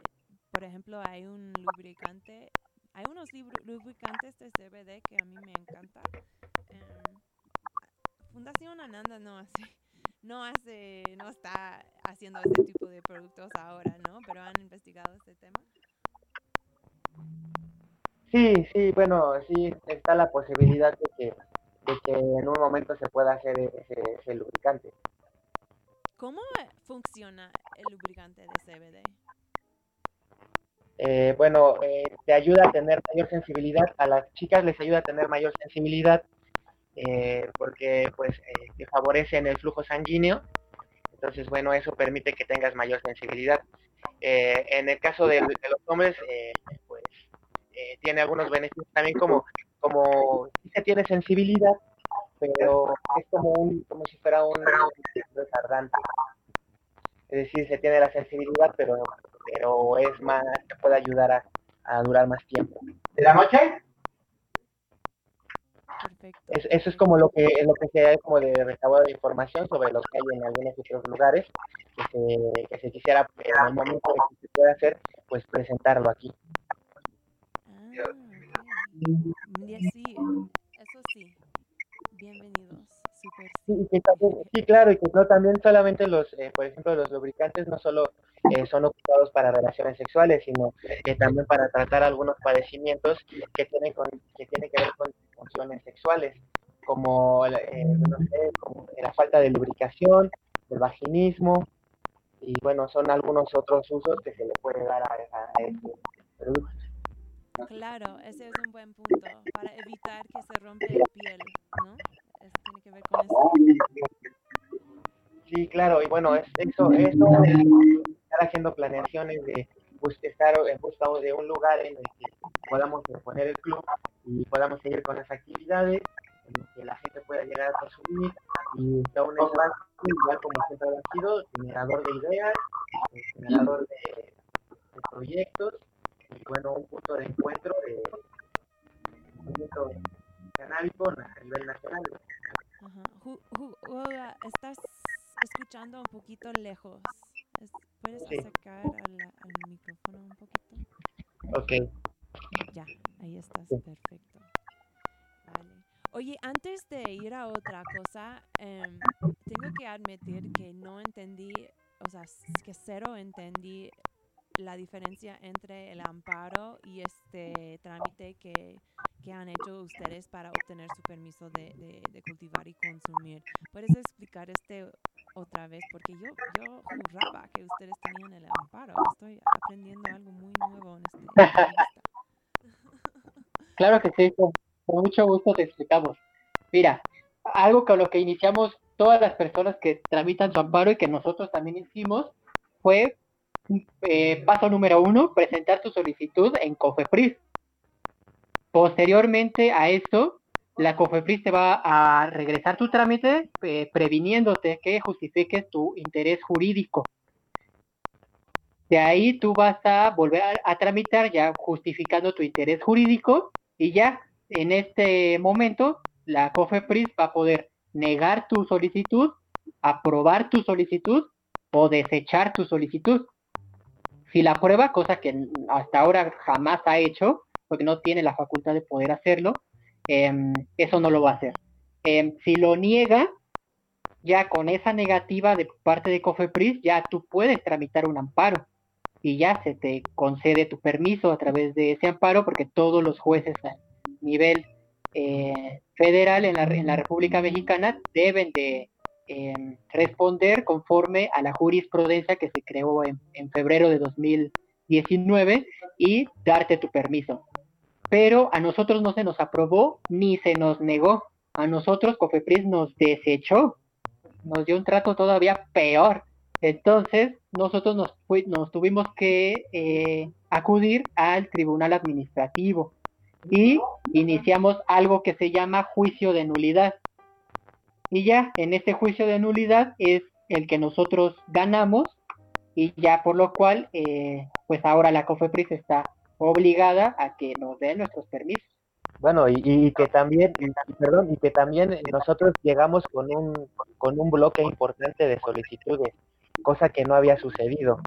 por ejemplo, hay un lubricante, hay unos lubricantes de CBD que a mí me encantan. Em, Fundación Ananda no hace, no hace, no está haciendo este tipo de productos ahora, ¿no? Pero han investigado este tema. Sí, sí, bueno, sí está la posibilidad de que, de que en un momento se pueda hacer ese, ese lubricante. ¿Cómo funciona el lubricante de CBD? Eh, bueno, eh, te ayuda a tener mayor sensibilidad, a las chicas les ayuda a tener mayor sensibilidad eh, porque pues eh, te favorecen el flujo sanguíneo, entonces bueno, eso permite que tengas mayor sensibilidad. Eh, en el caso de, los hombres, eh, pues tiene algunos beneficios también como, como se tiene sensibilidad, pero es como un, como si fuera un retardante. Es decir, se tiene la sensibilidad, pero, pero es más, te puede ayudar a, a durar más tiempo. ¿De la noche? Perfecto. Es- eso es como lo que lo que se da como de recabado de información sobre lo que hay en algunos otros lugares que se, que se quisiera en el momento en que se pueda hacer, pues presentarlo aquí. Ah, sí, eso sí. Bienvenidos. Súper. Sí, y que también- sí, claro, y que no también solamente los, eh, por ejemplo, los lubricantes no solo eh, son ocupados para relaciones sexuales, sino eh, también para tratar algunos padecimientos que tienen, con, que tienen que ver con funciones sexuales, como, eh, no sé, como la falta de lubricación, el vaginismo, y bueno, son algunos otros usos que se le puede dar a, a- a este producto. Claro, ese es un buen punto para evitar que se rompe la piel, ¿no? Sí, claro, y bueno, es, eso, eso, estar haciendo planeaciones de bus- estar en de un lugar en el que podamos poner el club y podamos seguir con las actividades, en el que la gente pueda llegar a consumir y sea un espacio igual como siempre ha sido, generador de ideas, generador de, proyectos y bueno, un punto de encuentro de canábico a nivel nacional. Ajá. Ju- ju- Hugo, estás escuchando un poquito lejos. Es- ¿Puedes Sí. acercar al, al micrófono un poquito? Ok, Ya, ahí estás, Sí. perfecto. Vale. Oye, antes de ir a otra cosa, em, tengo que admitir que no entendí, o sea, que cero entendí la diferencia entre el amparo y este trámite que, que han hecho ustedes para obtener su permiso de, cultivar y consumir. ¿Puedes explicar este otra vez? Porque yo, yo juraba que ustedes tenían el amparo. Estoy aprendiendo algo muy nuevo en este. Claro que sí, con, con mucho gusto te explicamos. Mira, algo con lo que iniciamos todas las personas que tramitan su amparo y que nosotros también hicimos fue eh, paso número uno, presentar tu solicitud en COFEPRIS. Posteriormente a esto, la COFEPRIS te va a regresar tu trámite eh, previniéndote que justifiques tu interés jurídico. De ahí tú vas a volver a, a tramitar ya justificando tu interés jurídico y ya en este momento la COFEPRIS va a poder negar tu solicitud, aprobar tu solicitud o desechar tu solicitud. Si la aprueba, cosa que hasta ahora jamás ha hecho, porque no tiene la facultad de poder hacerlo, em, eso no lo va a hacer. Em, si lo niega, ya con esa negativa de parte de COFEPRIS, ya tú puedes tramitar un amparo y ya se te concede tu permiso a través de ese amparo, porque todos los jueces a nivel eh, federal en la, República Mexicana deben de eh, responder conforme a la jurisprudencia que se creó en febrero de 2019 y darte tu permiso. Pero a nosotros no se nos aprobó ni se nos negó. A nosotros Cofepris nos desechó, nos dio un trato todavía peor. Entonces nosotros nos, tuvimos que eh, acudir al tribunal administrativo y iniciamos algo que se llama juicio de nulidad. Y ya en este juicio de nulidad es el que nosotros ganamos y ya por lo cual eh, pues ahora la COFEPRIS está obligada a que nos den nuestros permisos. Bueno, y, que también, perdón, y que también nosotros llegamos con un, con un bloque importante de solicitudes, cosa que no había sucedido,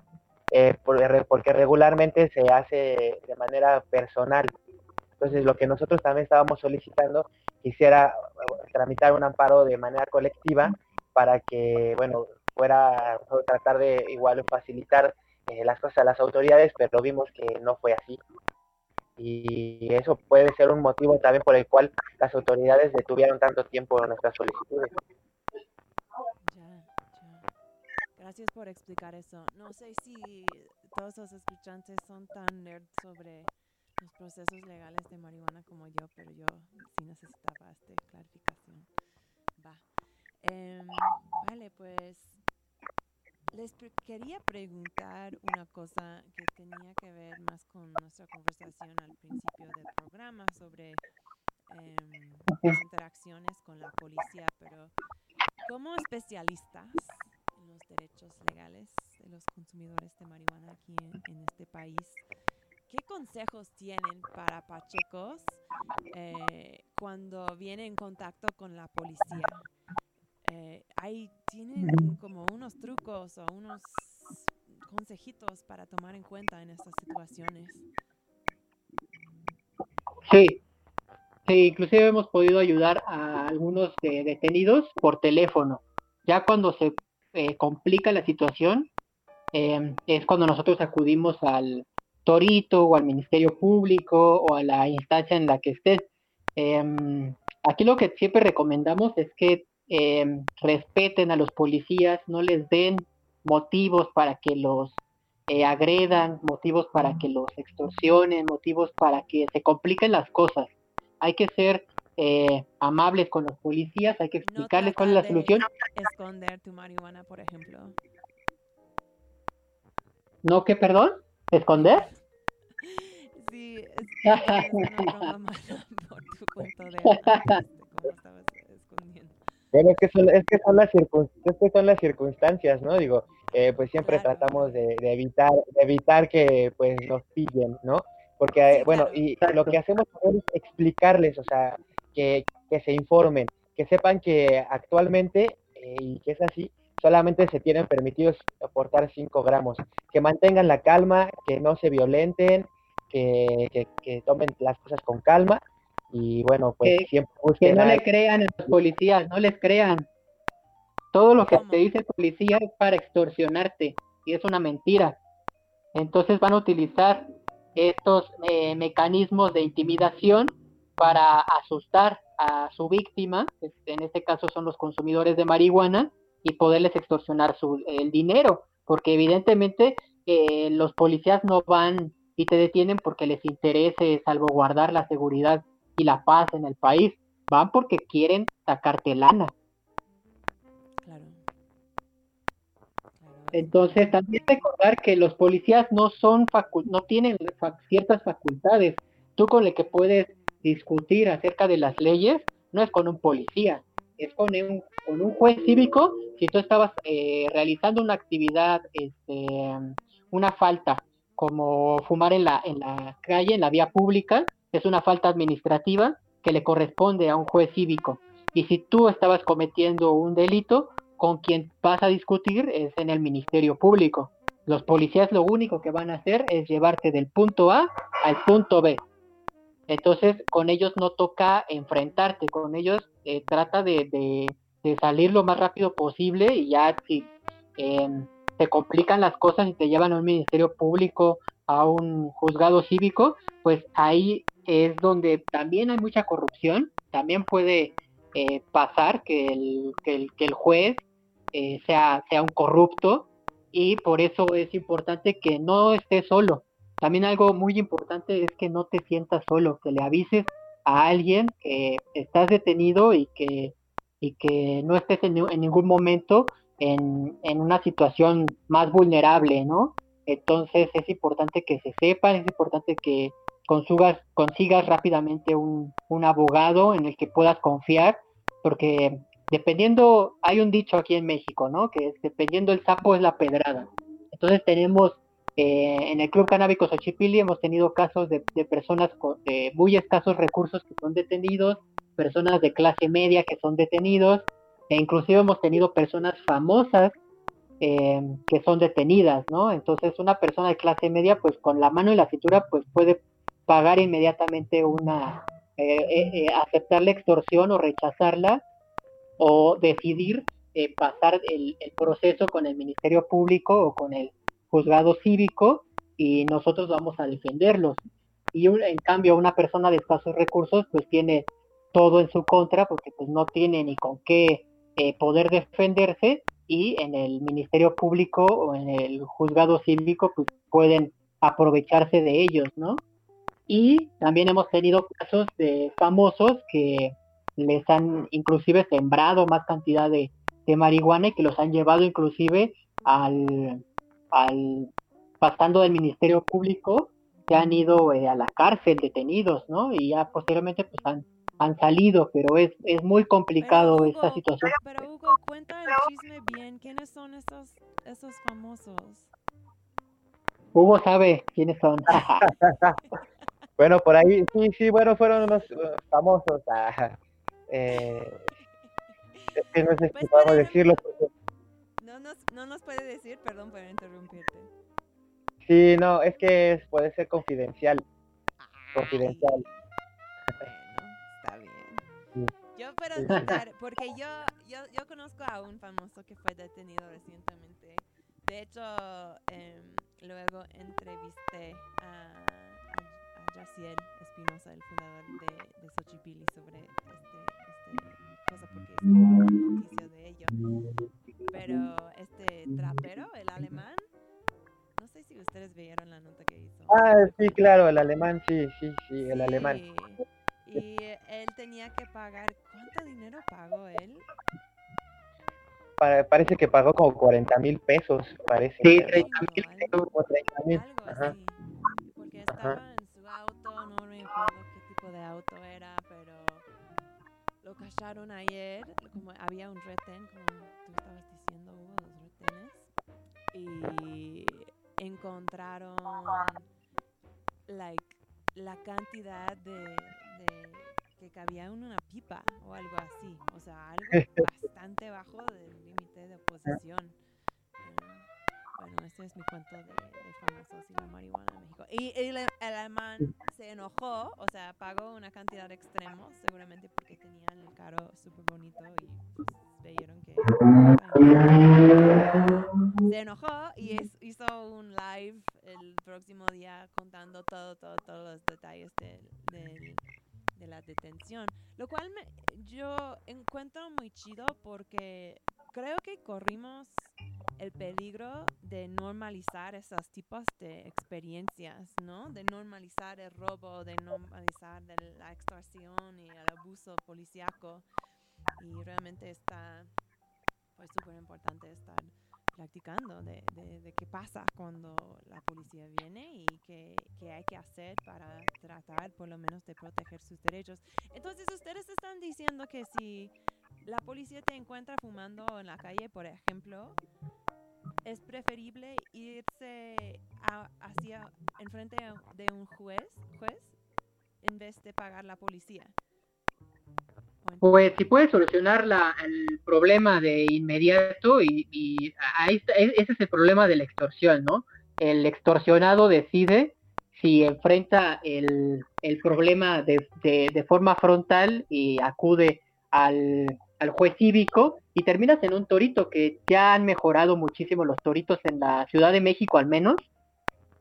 eh, porque regularmente se hace de manera personal. Entonces, lo que nosotros también estábamos solicitando, quisiera eh, tramitar un amparo de manera colectiva para que, bueno, fuera tratar de igual facilitar eh, las cosas a las autoridades, pero vimos que no fue así y eso puede ser un motivo también por el cual las autoridades detuvieron tanto tiempo nuestras solicitudes. Ya, ya. Gracias por explicar eso. No sé si todos los escuchantes son tan nerds sobre los procesos legales de marihuana como yo, pero yo sí necesitaba esta clarificación. Va. Em, vale, pues les pre- quería preguntar una cosa que tenía que ver más con nuestra conversación al principio del programa sobre em, las interacciones con la policía, pero como especialistas en los derechos legales de los consumidores de marihuana aquí en, en este país, ¿qué consejos tienen para pachecos eh, cuando viene en contacto con la policía? Eh, hay, ¿Tienen como unos trucos o unos consejitos para tomar en cuenta en estas situaciones? Sí, sí, inclusive hemos podido ayudar a algunos de- detenidos por teléfono. Ya cuando se eh, complica la situación, eh, es cuando nosotros acudimos al torito o al Ministerio Público o a la instancia en la que estés. Em, aquí lo que siempre recomendamos es que em, respeten a los policías, no les den motivos para que los eh, agredan, motivos para que los extorsionen, motivos para que se compliquen las cosas. Hay que ser eh, amables con los policías, hay que No explicarles cuál es la solución. Esconder tu marihuana, por ejemplo. ¿No que, perdón? ¿Esconder? Sí, es, es una broma mala por tu cuento de antes, de cómo estabas Bueno, es que son, es que son las circun- es que son las circunstancias, ¿no? Digo, eh, pues siempre Claro. tratamos de, de evitar, de evitar que pues nos pillen, ¿no? Porque, Sí, bueno, claro. y Exacto. lo que hacemos es explicarles, o sea, que, que se informen, que sepan que actualmente, eh, y que es así, solamente se tienen permitidos aportar 5 gramos, que mantengan la calma, que no se violenten, que, que, que tomen las cosas con calma, y bueno, pues Que- siempre Que no a- le crean a los policías, no les crean. Todo lo que te dice el policía es para extorsionarte y es una mentira. Entonces van a utilizar estos eh, mecanismos de intimidación para asustar a su víctima, este, en este caso son los consumidores de marihuana, y poderles extorsionar su, el dinero, porque evidentemente eh, los policías no van y te detienen porque les interese salvaguardar la seguridad y la paz en el país, van porque quieren sacarte lana. Claro. Claro, Entonces también recordar que los policías no son facu- no tienen ciertas facultades. Tú con el que puedes discutir acerca de las leyes no es con un policía, es con un, con un juez cívico. Si tú estabas eh, realizando una actividad, este, una falta, como fumar en la, en la calle, en la vía pública, es una falta administrativa que le corresponde a un juez cívico. Y si tú estabas cometiendo un delito, con quien vas a discutir es en el Ministerio Público. Los policías lo único que van a hacer es llevarte del punto A al punto B. Entonces, con ellos no toca enfrentarte, con ellos eh, trata de, de- salir lo más rápido posible y ya si em, te complican las cosas y te llevan a un ministerio público, a un juzgado cívico, pues ahí es donde también hay mucha corrupción, también puede eh, pasar que el, que el, que el juez eh, sea, sea un corrupto y por eso es importante que no estés solo. También algo muy importante es que no te sientas solo, que le avises a alguien que estás detenido y que, y que no estés en, en ningún momento en, en una situación más vulnerable, ¿no? Entonces es importante que se sepan, es importante que consigas, consigas rápidamente un, un abogado en el que puedas confiar, porque dependiendo, hay un dicho aquí en México, ¿no? Que dependiendo el sapo es la pedrada. Entonces tenemos eh, en el Club Canábico Xochipilli hemos tenido casos de, de personas con de muy escasos recursos que son detenidos, personas de clase media que son detenidos, e inclusive hemos tenido personas famosas eh, que son detenidas, ¿no? Entonces una persona de clase media, pues con la mano en la cintura, pues puede pagar inmediatamente una, eh, eh, aceptar la extorsión o rechazarla, o decidir pasar el, proceso con el Ministerio Público o con el juzgado cívico y nosotros vamos a defenderlos. Y en cambio una persona de escasos recursos pues tiene todo en su contra porque pues no tiene ni con qué poder defenderse y en el Ministerio Público o en el juzgado cívico pues pueden aprovecharse de ellos, ¿no? Y también hemos tenido casos de famosos que les han inclusive sembrado más cantidad de, de marihuana y que los han llevado inclusive al, al pasando del Ministerio Público, se han ido eh, a la cárcel detenidos, ¿no? Y ya posteriormente pues han, han salido, pero es, es muy complicado Pero, esta situación. Pero Hugo, cuenta el chisme bien. ¿Quiénes son estos, estos famosos? Hugo sabe quiénes son. Bueno, por ahí, sí, sí, bueno, fueron unos famosos. ah, eh, es que no sé Pues si podemos decirlo. porque- No nos, no nos puede decir, perdón por interrumpirte. Sí, no, es que es- puede ser confidencial. Confidencial. Bueno, está bien. Yo puedo contar, porque yo, yo, yo conozco a un famoso que fue detenido recientemente. De hecho, em, luego entrevisté a, a, a Yaciel Espinosa, el fundador de, de Xochipilli, sobre este, este cosa, porque una noticia de ello. Pero este trapero, el alemán, si ustedes vieron la nota que hizo. Ah, sí, claro, el alemán, sí, sí, sí, el alemán. Sí, Y él tenía que pagar, ¿cuánto dinero pagó él? Pa- parece que pagó como 40 mil pesos, parece. Sí, pero- 30 mil Algo, como 30 mil. Ajá. así. Porque estaba en su auto, no me acuerdo qué tipo de auto era, pero lo cacharon ayer, como había un retén, como tú estabas diciendo, hubo los retenes, y encontraron like, la cantidad de, de que cabía en una pipa o algo así, o sea, algo bastante bajo del límite de oposición. Eh, bueno, este es mi cuento de, de famosos y la marihuana en México. Y el, el alemán se enojó, o sea, pagó una cantidad extrema, seguramente porque tenían el carro súper bonito y pues, veieron que... Se enojó y es- hizo un live el próximo día contando todo, todo, todos los detalles del, del- de la detención. Lo cual me, yo encuentro muy chido porque creo que corrimos el peligro de normalizar esos tipos de experiencias, ¿no? De normalizar el robo, de normalizar de la extorsión y el abuso policíaco. Y realmente está, pues, súper importante estar practicando de, de, de qué pasa cuando la policía viene y qué, qué hay que hacer para tratar por lo menos de proteger sus derechos. Entonces ustedes están diciendo que si la policía te encuentra fumando en la calle, por ejemplo, es preferible irse a- hacia enfrente de un juez, juez en vez de pagar la policía. ¿O en- Pues si puedes solucionar la- el problema de inmediato y, ahí e- ese es el problema de la extorsión, ¿no? El extorsionado decide si enfrenta el, el problema de, de- forma frontal y acude al, al juez cívico y terminas en un torito que ya han mejorado muchísimo los toritos en la Ciudad de México al menos.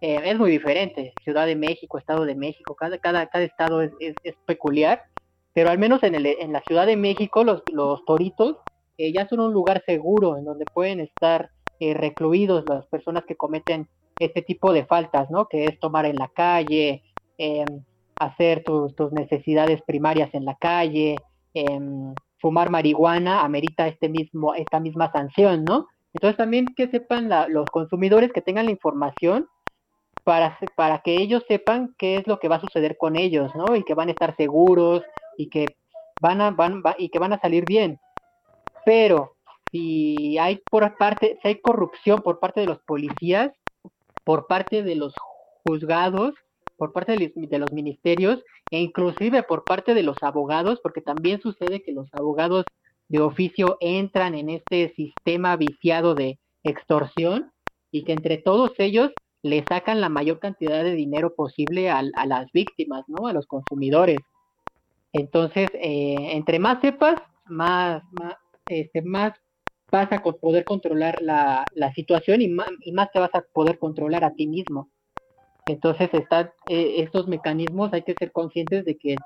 Eh, es muy diferente, Ciudad de México, Estado de México, cada, cada, cada estado es, es- es peculiar pero al menos en, el, en la Ciudad de México los, los toritos eh, ya son un lugar seguro en donde pueden estar eh, recluidos las personas que cometen este tipo de faltas, ¿no? Que es tomar en la calle, em, hacer tus, tus necesidades primarias en la calle, em, fumar marihuana amerita este mismo, esta misma sanción, ¿no? Entonces también que sepan los consumidores que tengan la información para, para que ellos sepan qué es lo que va a suceder con ellos, ¿no? Y que van a estar seguros y que van a van, va- y que van a salir bien. Pero si hay por parte, si hay corrupción por parte de los policías, por parte de los juzgados, por parte de los, ministerios e inclusive por parte de los abogados, porque también sucede que los abogados de oficio entran en este sistema viciado de extorsión y que entre todos ellos le sacan la mayor cantidad de dinero posible al- a, las víctimas, ¿no? A los consumidores. Entonces, eh, entre más sepas, más, más, este, más vas a poder controlar la, la situación y más, y más te vas a poder controlar a ti mismo. Entonces, están eh, estos mecanismos, hay que ser conscientes de que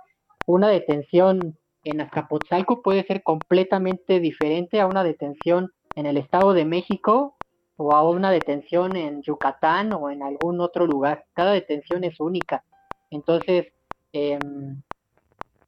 una detención en Azcapotzalco puede ser completamente diferente a una detención en el Estado de México o a una detención en Yucatán o en algún otro lugar. Cada detención es única. Entonces, em,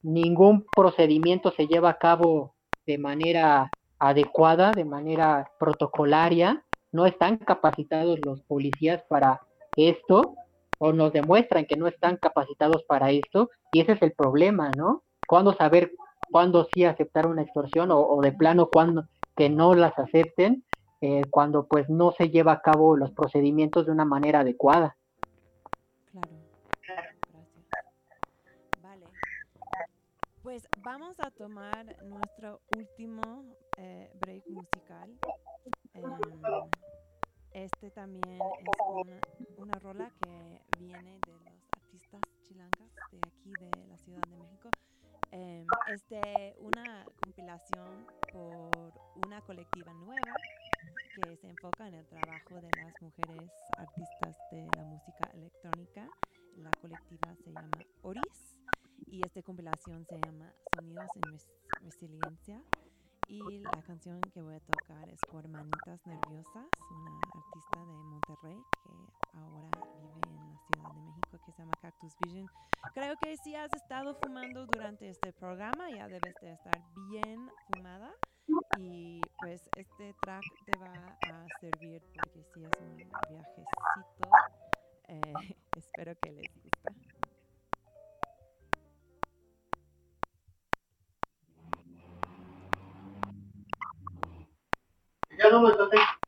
ningún procedimiento se lleva a cabo de manera adecuada, de manera protocolaria. No están capacitados los policías para esto o nos demuestran que no están capacitados para esto y ese es el problema, ¿no? ¿Cuándo saber cuándo sí aceptar una extorsión o, de plano cuándo que no las acepten eh, cuando pues no se lleva a cabo los procedimientos de una manera adecuada? Claro. Pues vamos a tomar nuestro último eh, break musical. Em, este también es una, rola que viene de los artistas chilangas de aquí de la Ciudad de México. Em, es de una compilación por una colectiva nueva que se enfoca en el trabajo de las mujeres artistas de la música electrónica. La colectiva se llama Oris y esta compilación se llama Sonidos en Res- Resiliencia. Y la canción que voy a tocar es por Manitas Nerviosas, una artista de Monterrey que ahora vive en la Ciudad de México que se llama Cactus Vision. Creo que si has estado fumando durante este programa ya debes de estar bien fumada y pues este track te va a servir porque si es un viajecito eh, espero que les guste caramba, eu tenho que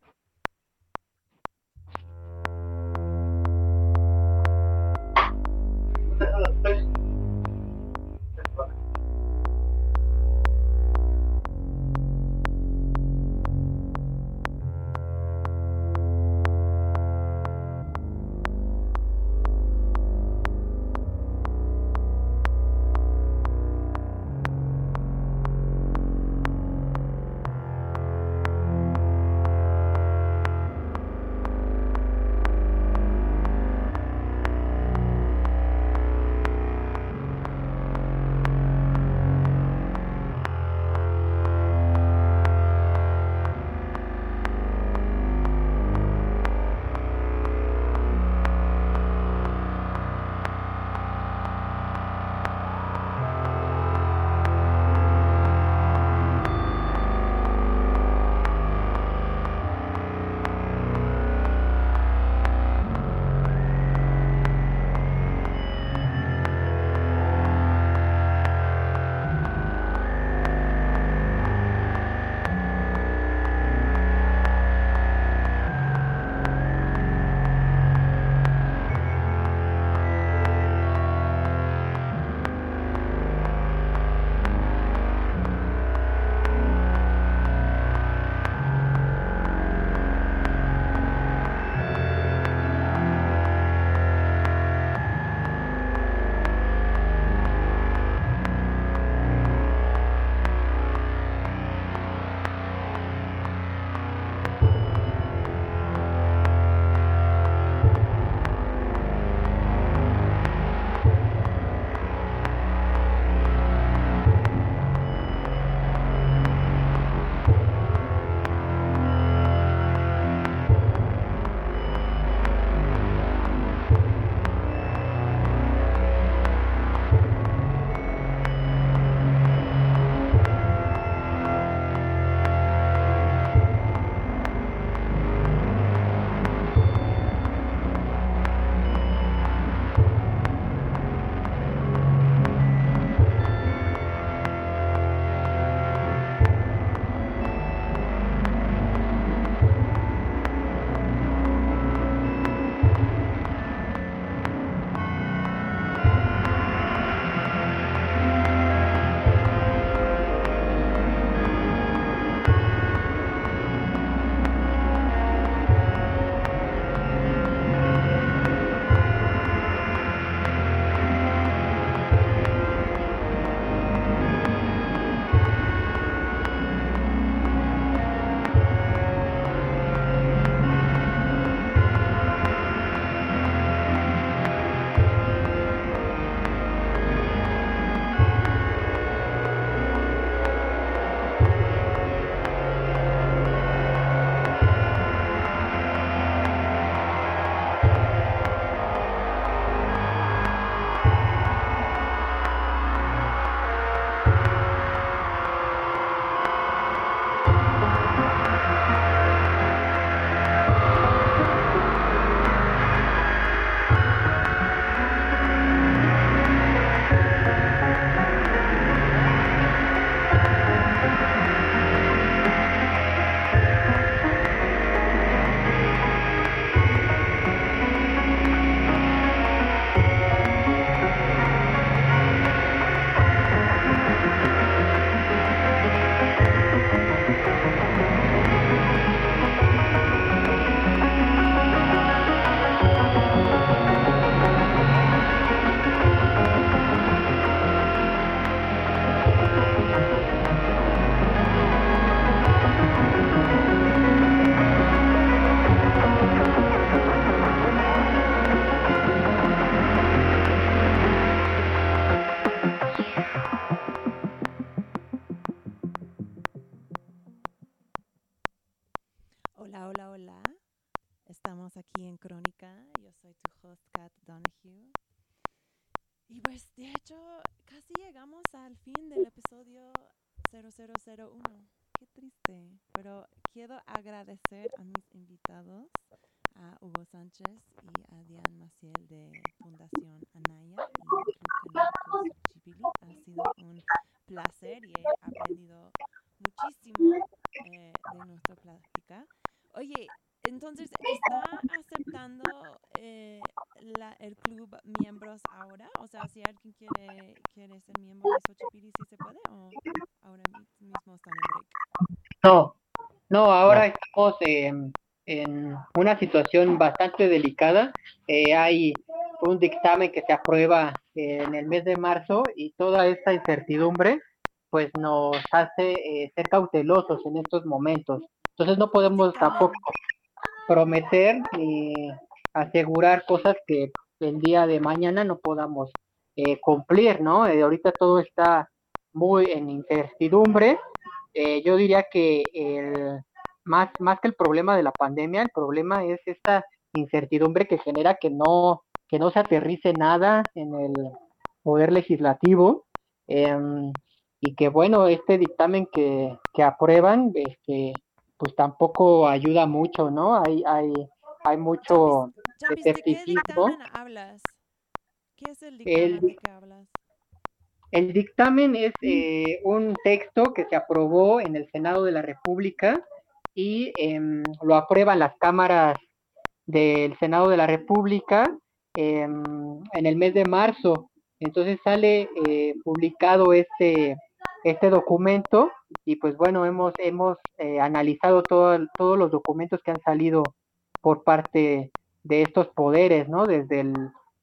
agradecer a mis invitados, a Hugo Sánchez y a Diane Maciel de Fundación Anaya y Ha sido un placer y he aprendido muchísimo eh, de nuestra plática. Oye, entonces, ¿está aceptando eh, la, el club miembros ahora? O sea, si alguien quiere, quiere ser miembro de Xochipilli, ¿sí se puede? ¿O ahora mismo están en break? No, en, una situación bastante delicada. Eh, hay un dictamen que se aprueba en el mes de marzo y toda esta incertidumbre pues nos hace eh, ser cautelosos en estos momentos. Entonces no podemos tampoco prometer ni asegurar cosas que el día de mañana no podamos eh, cumplir, ¿no? Eh, ahorita todo está muy en incertidumbre. Eh, yo diría que el, más, más que el problema de la pandemia, el problema es esta incertidumbre que genera que no, que no se aterrice nada en el poder legislativo em, y que bueno, este dictamen que, que aprueban, este, pues tampoco ayuda mucho, ¿no? Hay, hay, hay mucho Jambis, ¿de qué escepticismo. dictamen hablas? ¿Qué es el El dictamen de dic- que hablas? El dictamen es eh, un texto que se aprobó en el Senado de la República y em, lo aprueban las cámaras del Senado de la República em, en el mes de marzo. Entonces sale eh, publicado este, este documento y pues bueno, hemos, hemos eh, analizado todo, todos los documentos que han salido por parte de estos poderes, ¿no? Desde el,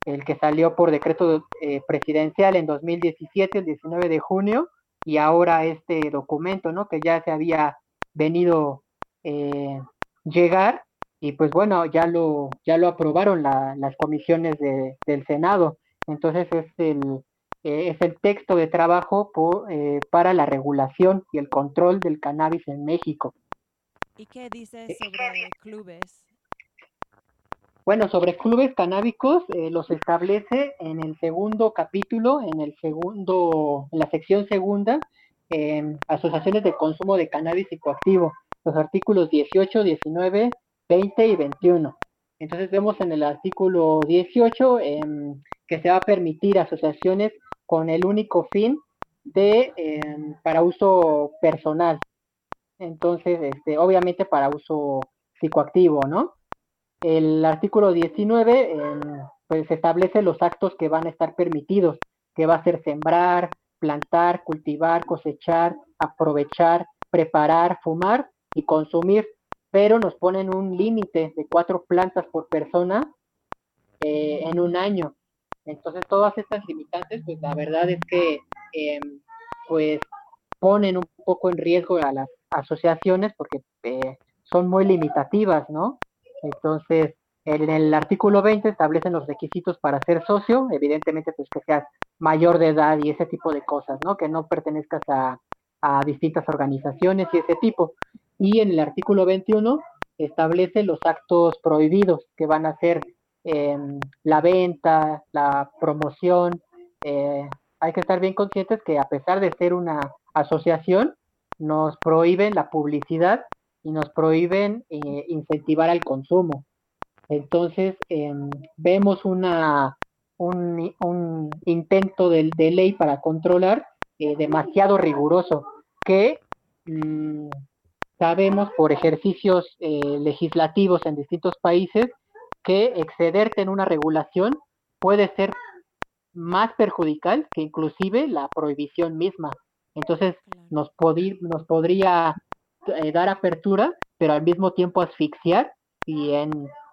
el que salió por decreto eh, presidencial en 2017, el 19 de junio, y ahora este documento, ¿no? Que ya se había venido eh, llegar y pues bueno, ya lo, ya lo aprobaron la- las comisiones de- del Senado. Entonces es el, eh, es el texto de trabajo po- eh, para la regulación y el control del cannabis en México. ¿Y qué dice sobre clubes? Bueno, sobre clubes canábicos eh, los establece en el segundo capítulo, en el segundo, en la sección segunda, asociaciones de consumo de cannabis psicoactivo, los artículos 18, 19, 20 y 21. Entonces vemos en el artículo 18 em, que se va a permitir asociaciones con el único fin de em, para uso personal. Entonces, este, obviamente para uso psicoactivo, ¿no? El artículo 19 em, pues establece los actos que van a estar permitidos, que va a ser sembrar, plantar, cultivar, cosechar, aprovechar, preparar, fumar y consumir, pero nos ponen un límite de cuatro plantas por persona eh, en un año. Entonces todas estas limitantes, pues la verdad es que em, pues ponen un poco en riesgo a las asociaciones porque eh, son muy limitativas, ¿no? Entonces, en el artículo 20 establecen los requisitos para ser socio, evidentemente pues que seas mayor de edad y ese tipo de cosas, ¿no? Que no pertenezcas a, a distintas organizaciones y ese tipo. Y en el artículo 21 establece los actos prohibidos que van a ser eh, la venta, la promoción. eh, hay que estar bien conscientes que a pesar de ser una asociación, nos prohíben la publicidad y nos prohíben eh, incentivar al consumo. Entonces, em, vemos una, un, un intento de, de ley para controlar eh, demasiado riguroso, que mm, sabemos por ejercicios eh, legislativos en distintos países que excederte en una regulación puede ser más perjudicial que inclusive la prohibición misma. Entonces, nos, podría eh, dar apertura, pero al mismo tiempo asfixiar y en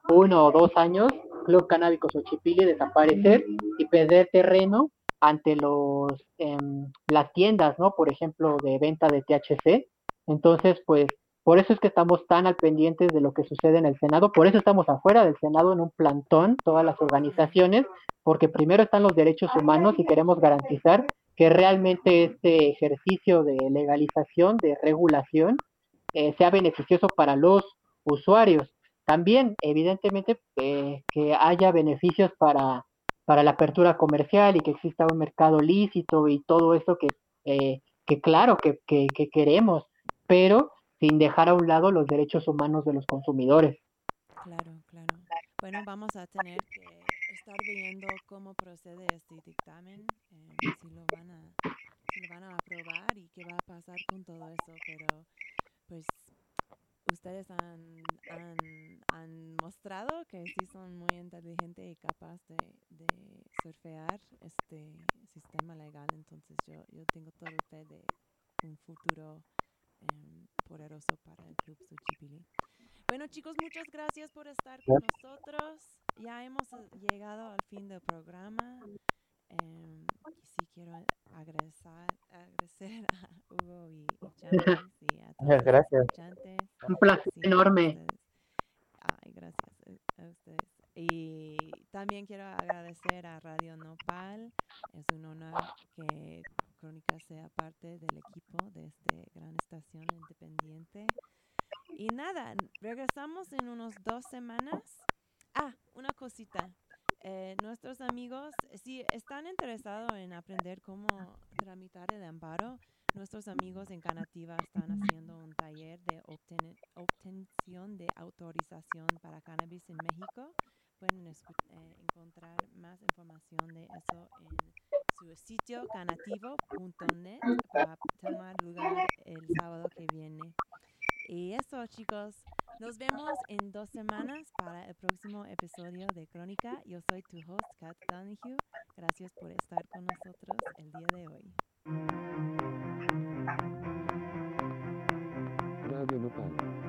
uno o dos años Club Canábico Xochipilli desaparecer y perder terreno ante los em, las tiendas, ¿no? Por ejemplo, de venta de THC. Entonces, pues, por eso es que estamos tan al pendientes de lo que sucede en el Senado, por eso estamos afuera del Senado en un plantón, todas las organizaciones, porque primero están los derechos humanos y queremos garantizar que realmente este ejercicio de legalización, de regulación, eh, sea beneficioso para los usuarios. También, evidentemente, eh, que haya beneficios para, para la apertura comercial y que exista un mercado lícito y todo eso que, eh, que claro que, que, que queremos, pero sin dejar a un lado los derechos humanos de los consumidores. Claro, claro. Bueno, vamos a tener que estar viendo cómo procede este dictamen, eh, si lo van a, si lo van a aprobar y qué va a pasar con todo eso, pero pues ustedes han, han, mostrado que sí son muy inteligentes y capaces de, de surfear este sistema legal, entonces yo, yo tengo toda fe de un futuro em, poderoso para el Club Xochipilli. Bueno, chicos, muchas gracias por estar con nosotros. Ya hemos eh, llegado al fin del programa. Y sí quiero agradecer, agradecer a Hugo y, Chávez y a todos los gracias. escuchantes. Un placer Sí, enorme. Ay, gracias a- a ustedes. Y también quiero agradecer a Radio Nopal. Es un honor que Crónica sea parte del equipo de esta gran estación independiente. Y nada, regresamos en unos dos semanas. Ah, una cosita. Eh, nuestros amigos, si están interesados en aprender cómo tramitar el amparo, nuestros amigos en Canativa están haciendo un taller de obten- obtención de autorización para cannabis en México. Pueden eh, encontrar más información de eso en su sitio canativo.net para tomar lugar el sábado que viene. Y eso, chicos. Nos vemos en dos semanas para el próximo episodio de Crónica. Yo soy tu host, Kat Donahue. Gracias por estar con nosotros el día de hoy. Radio.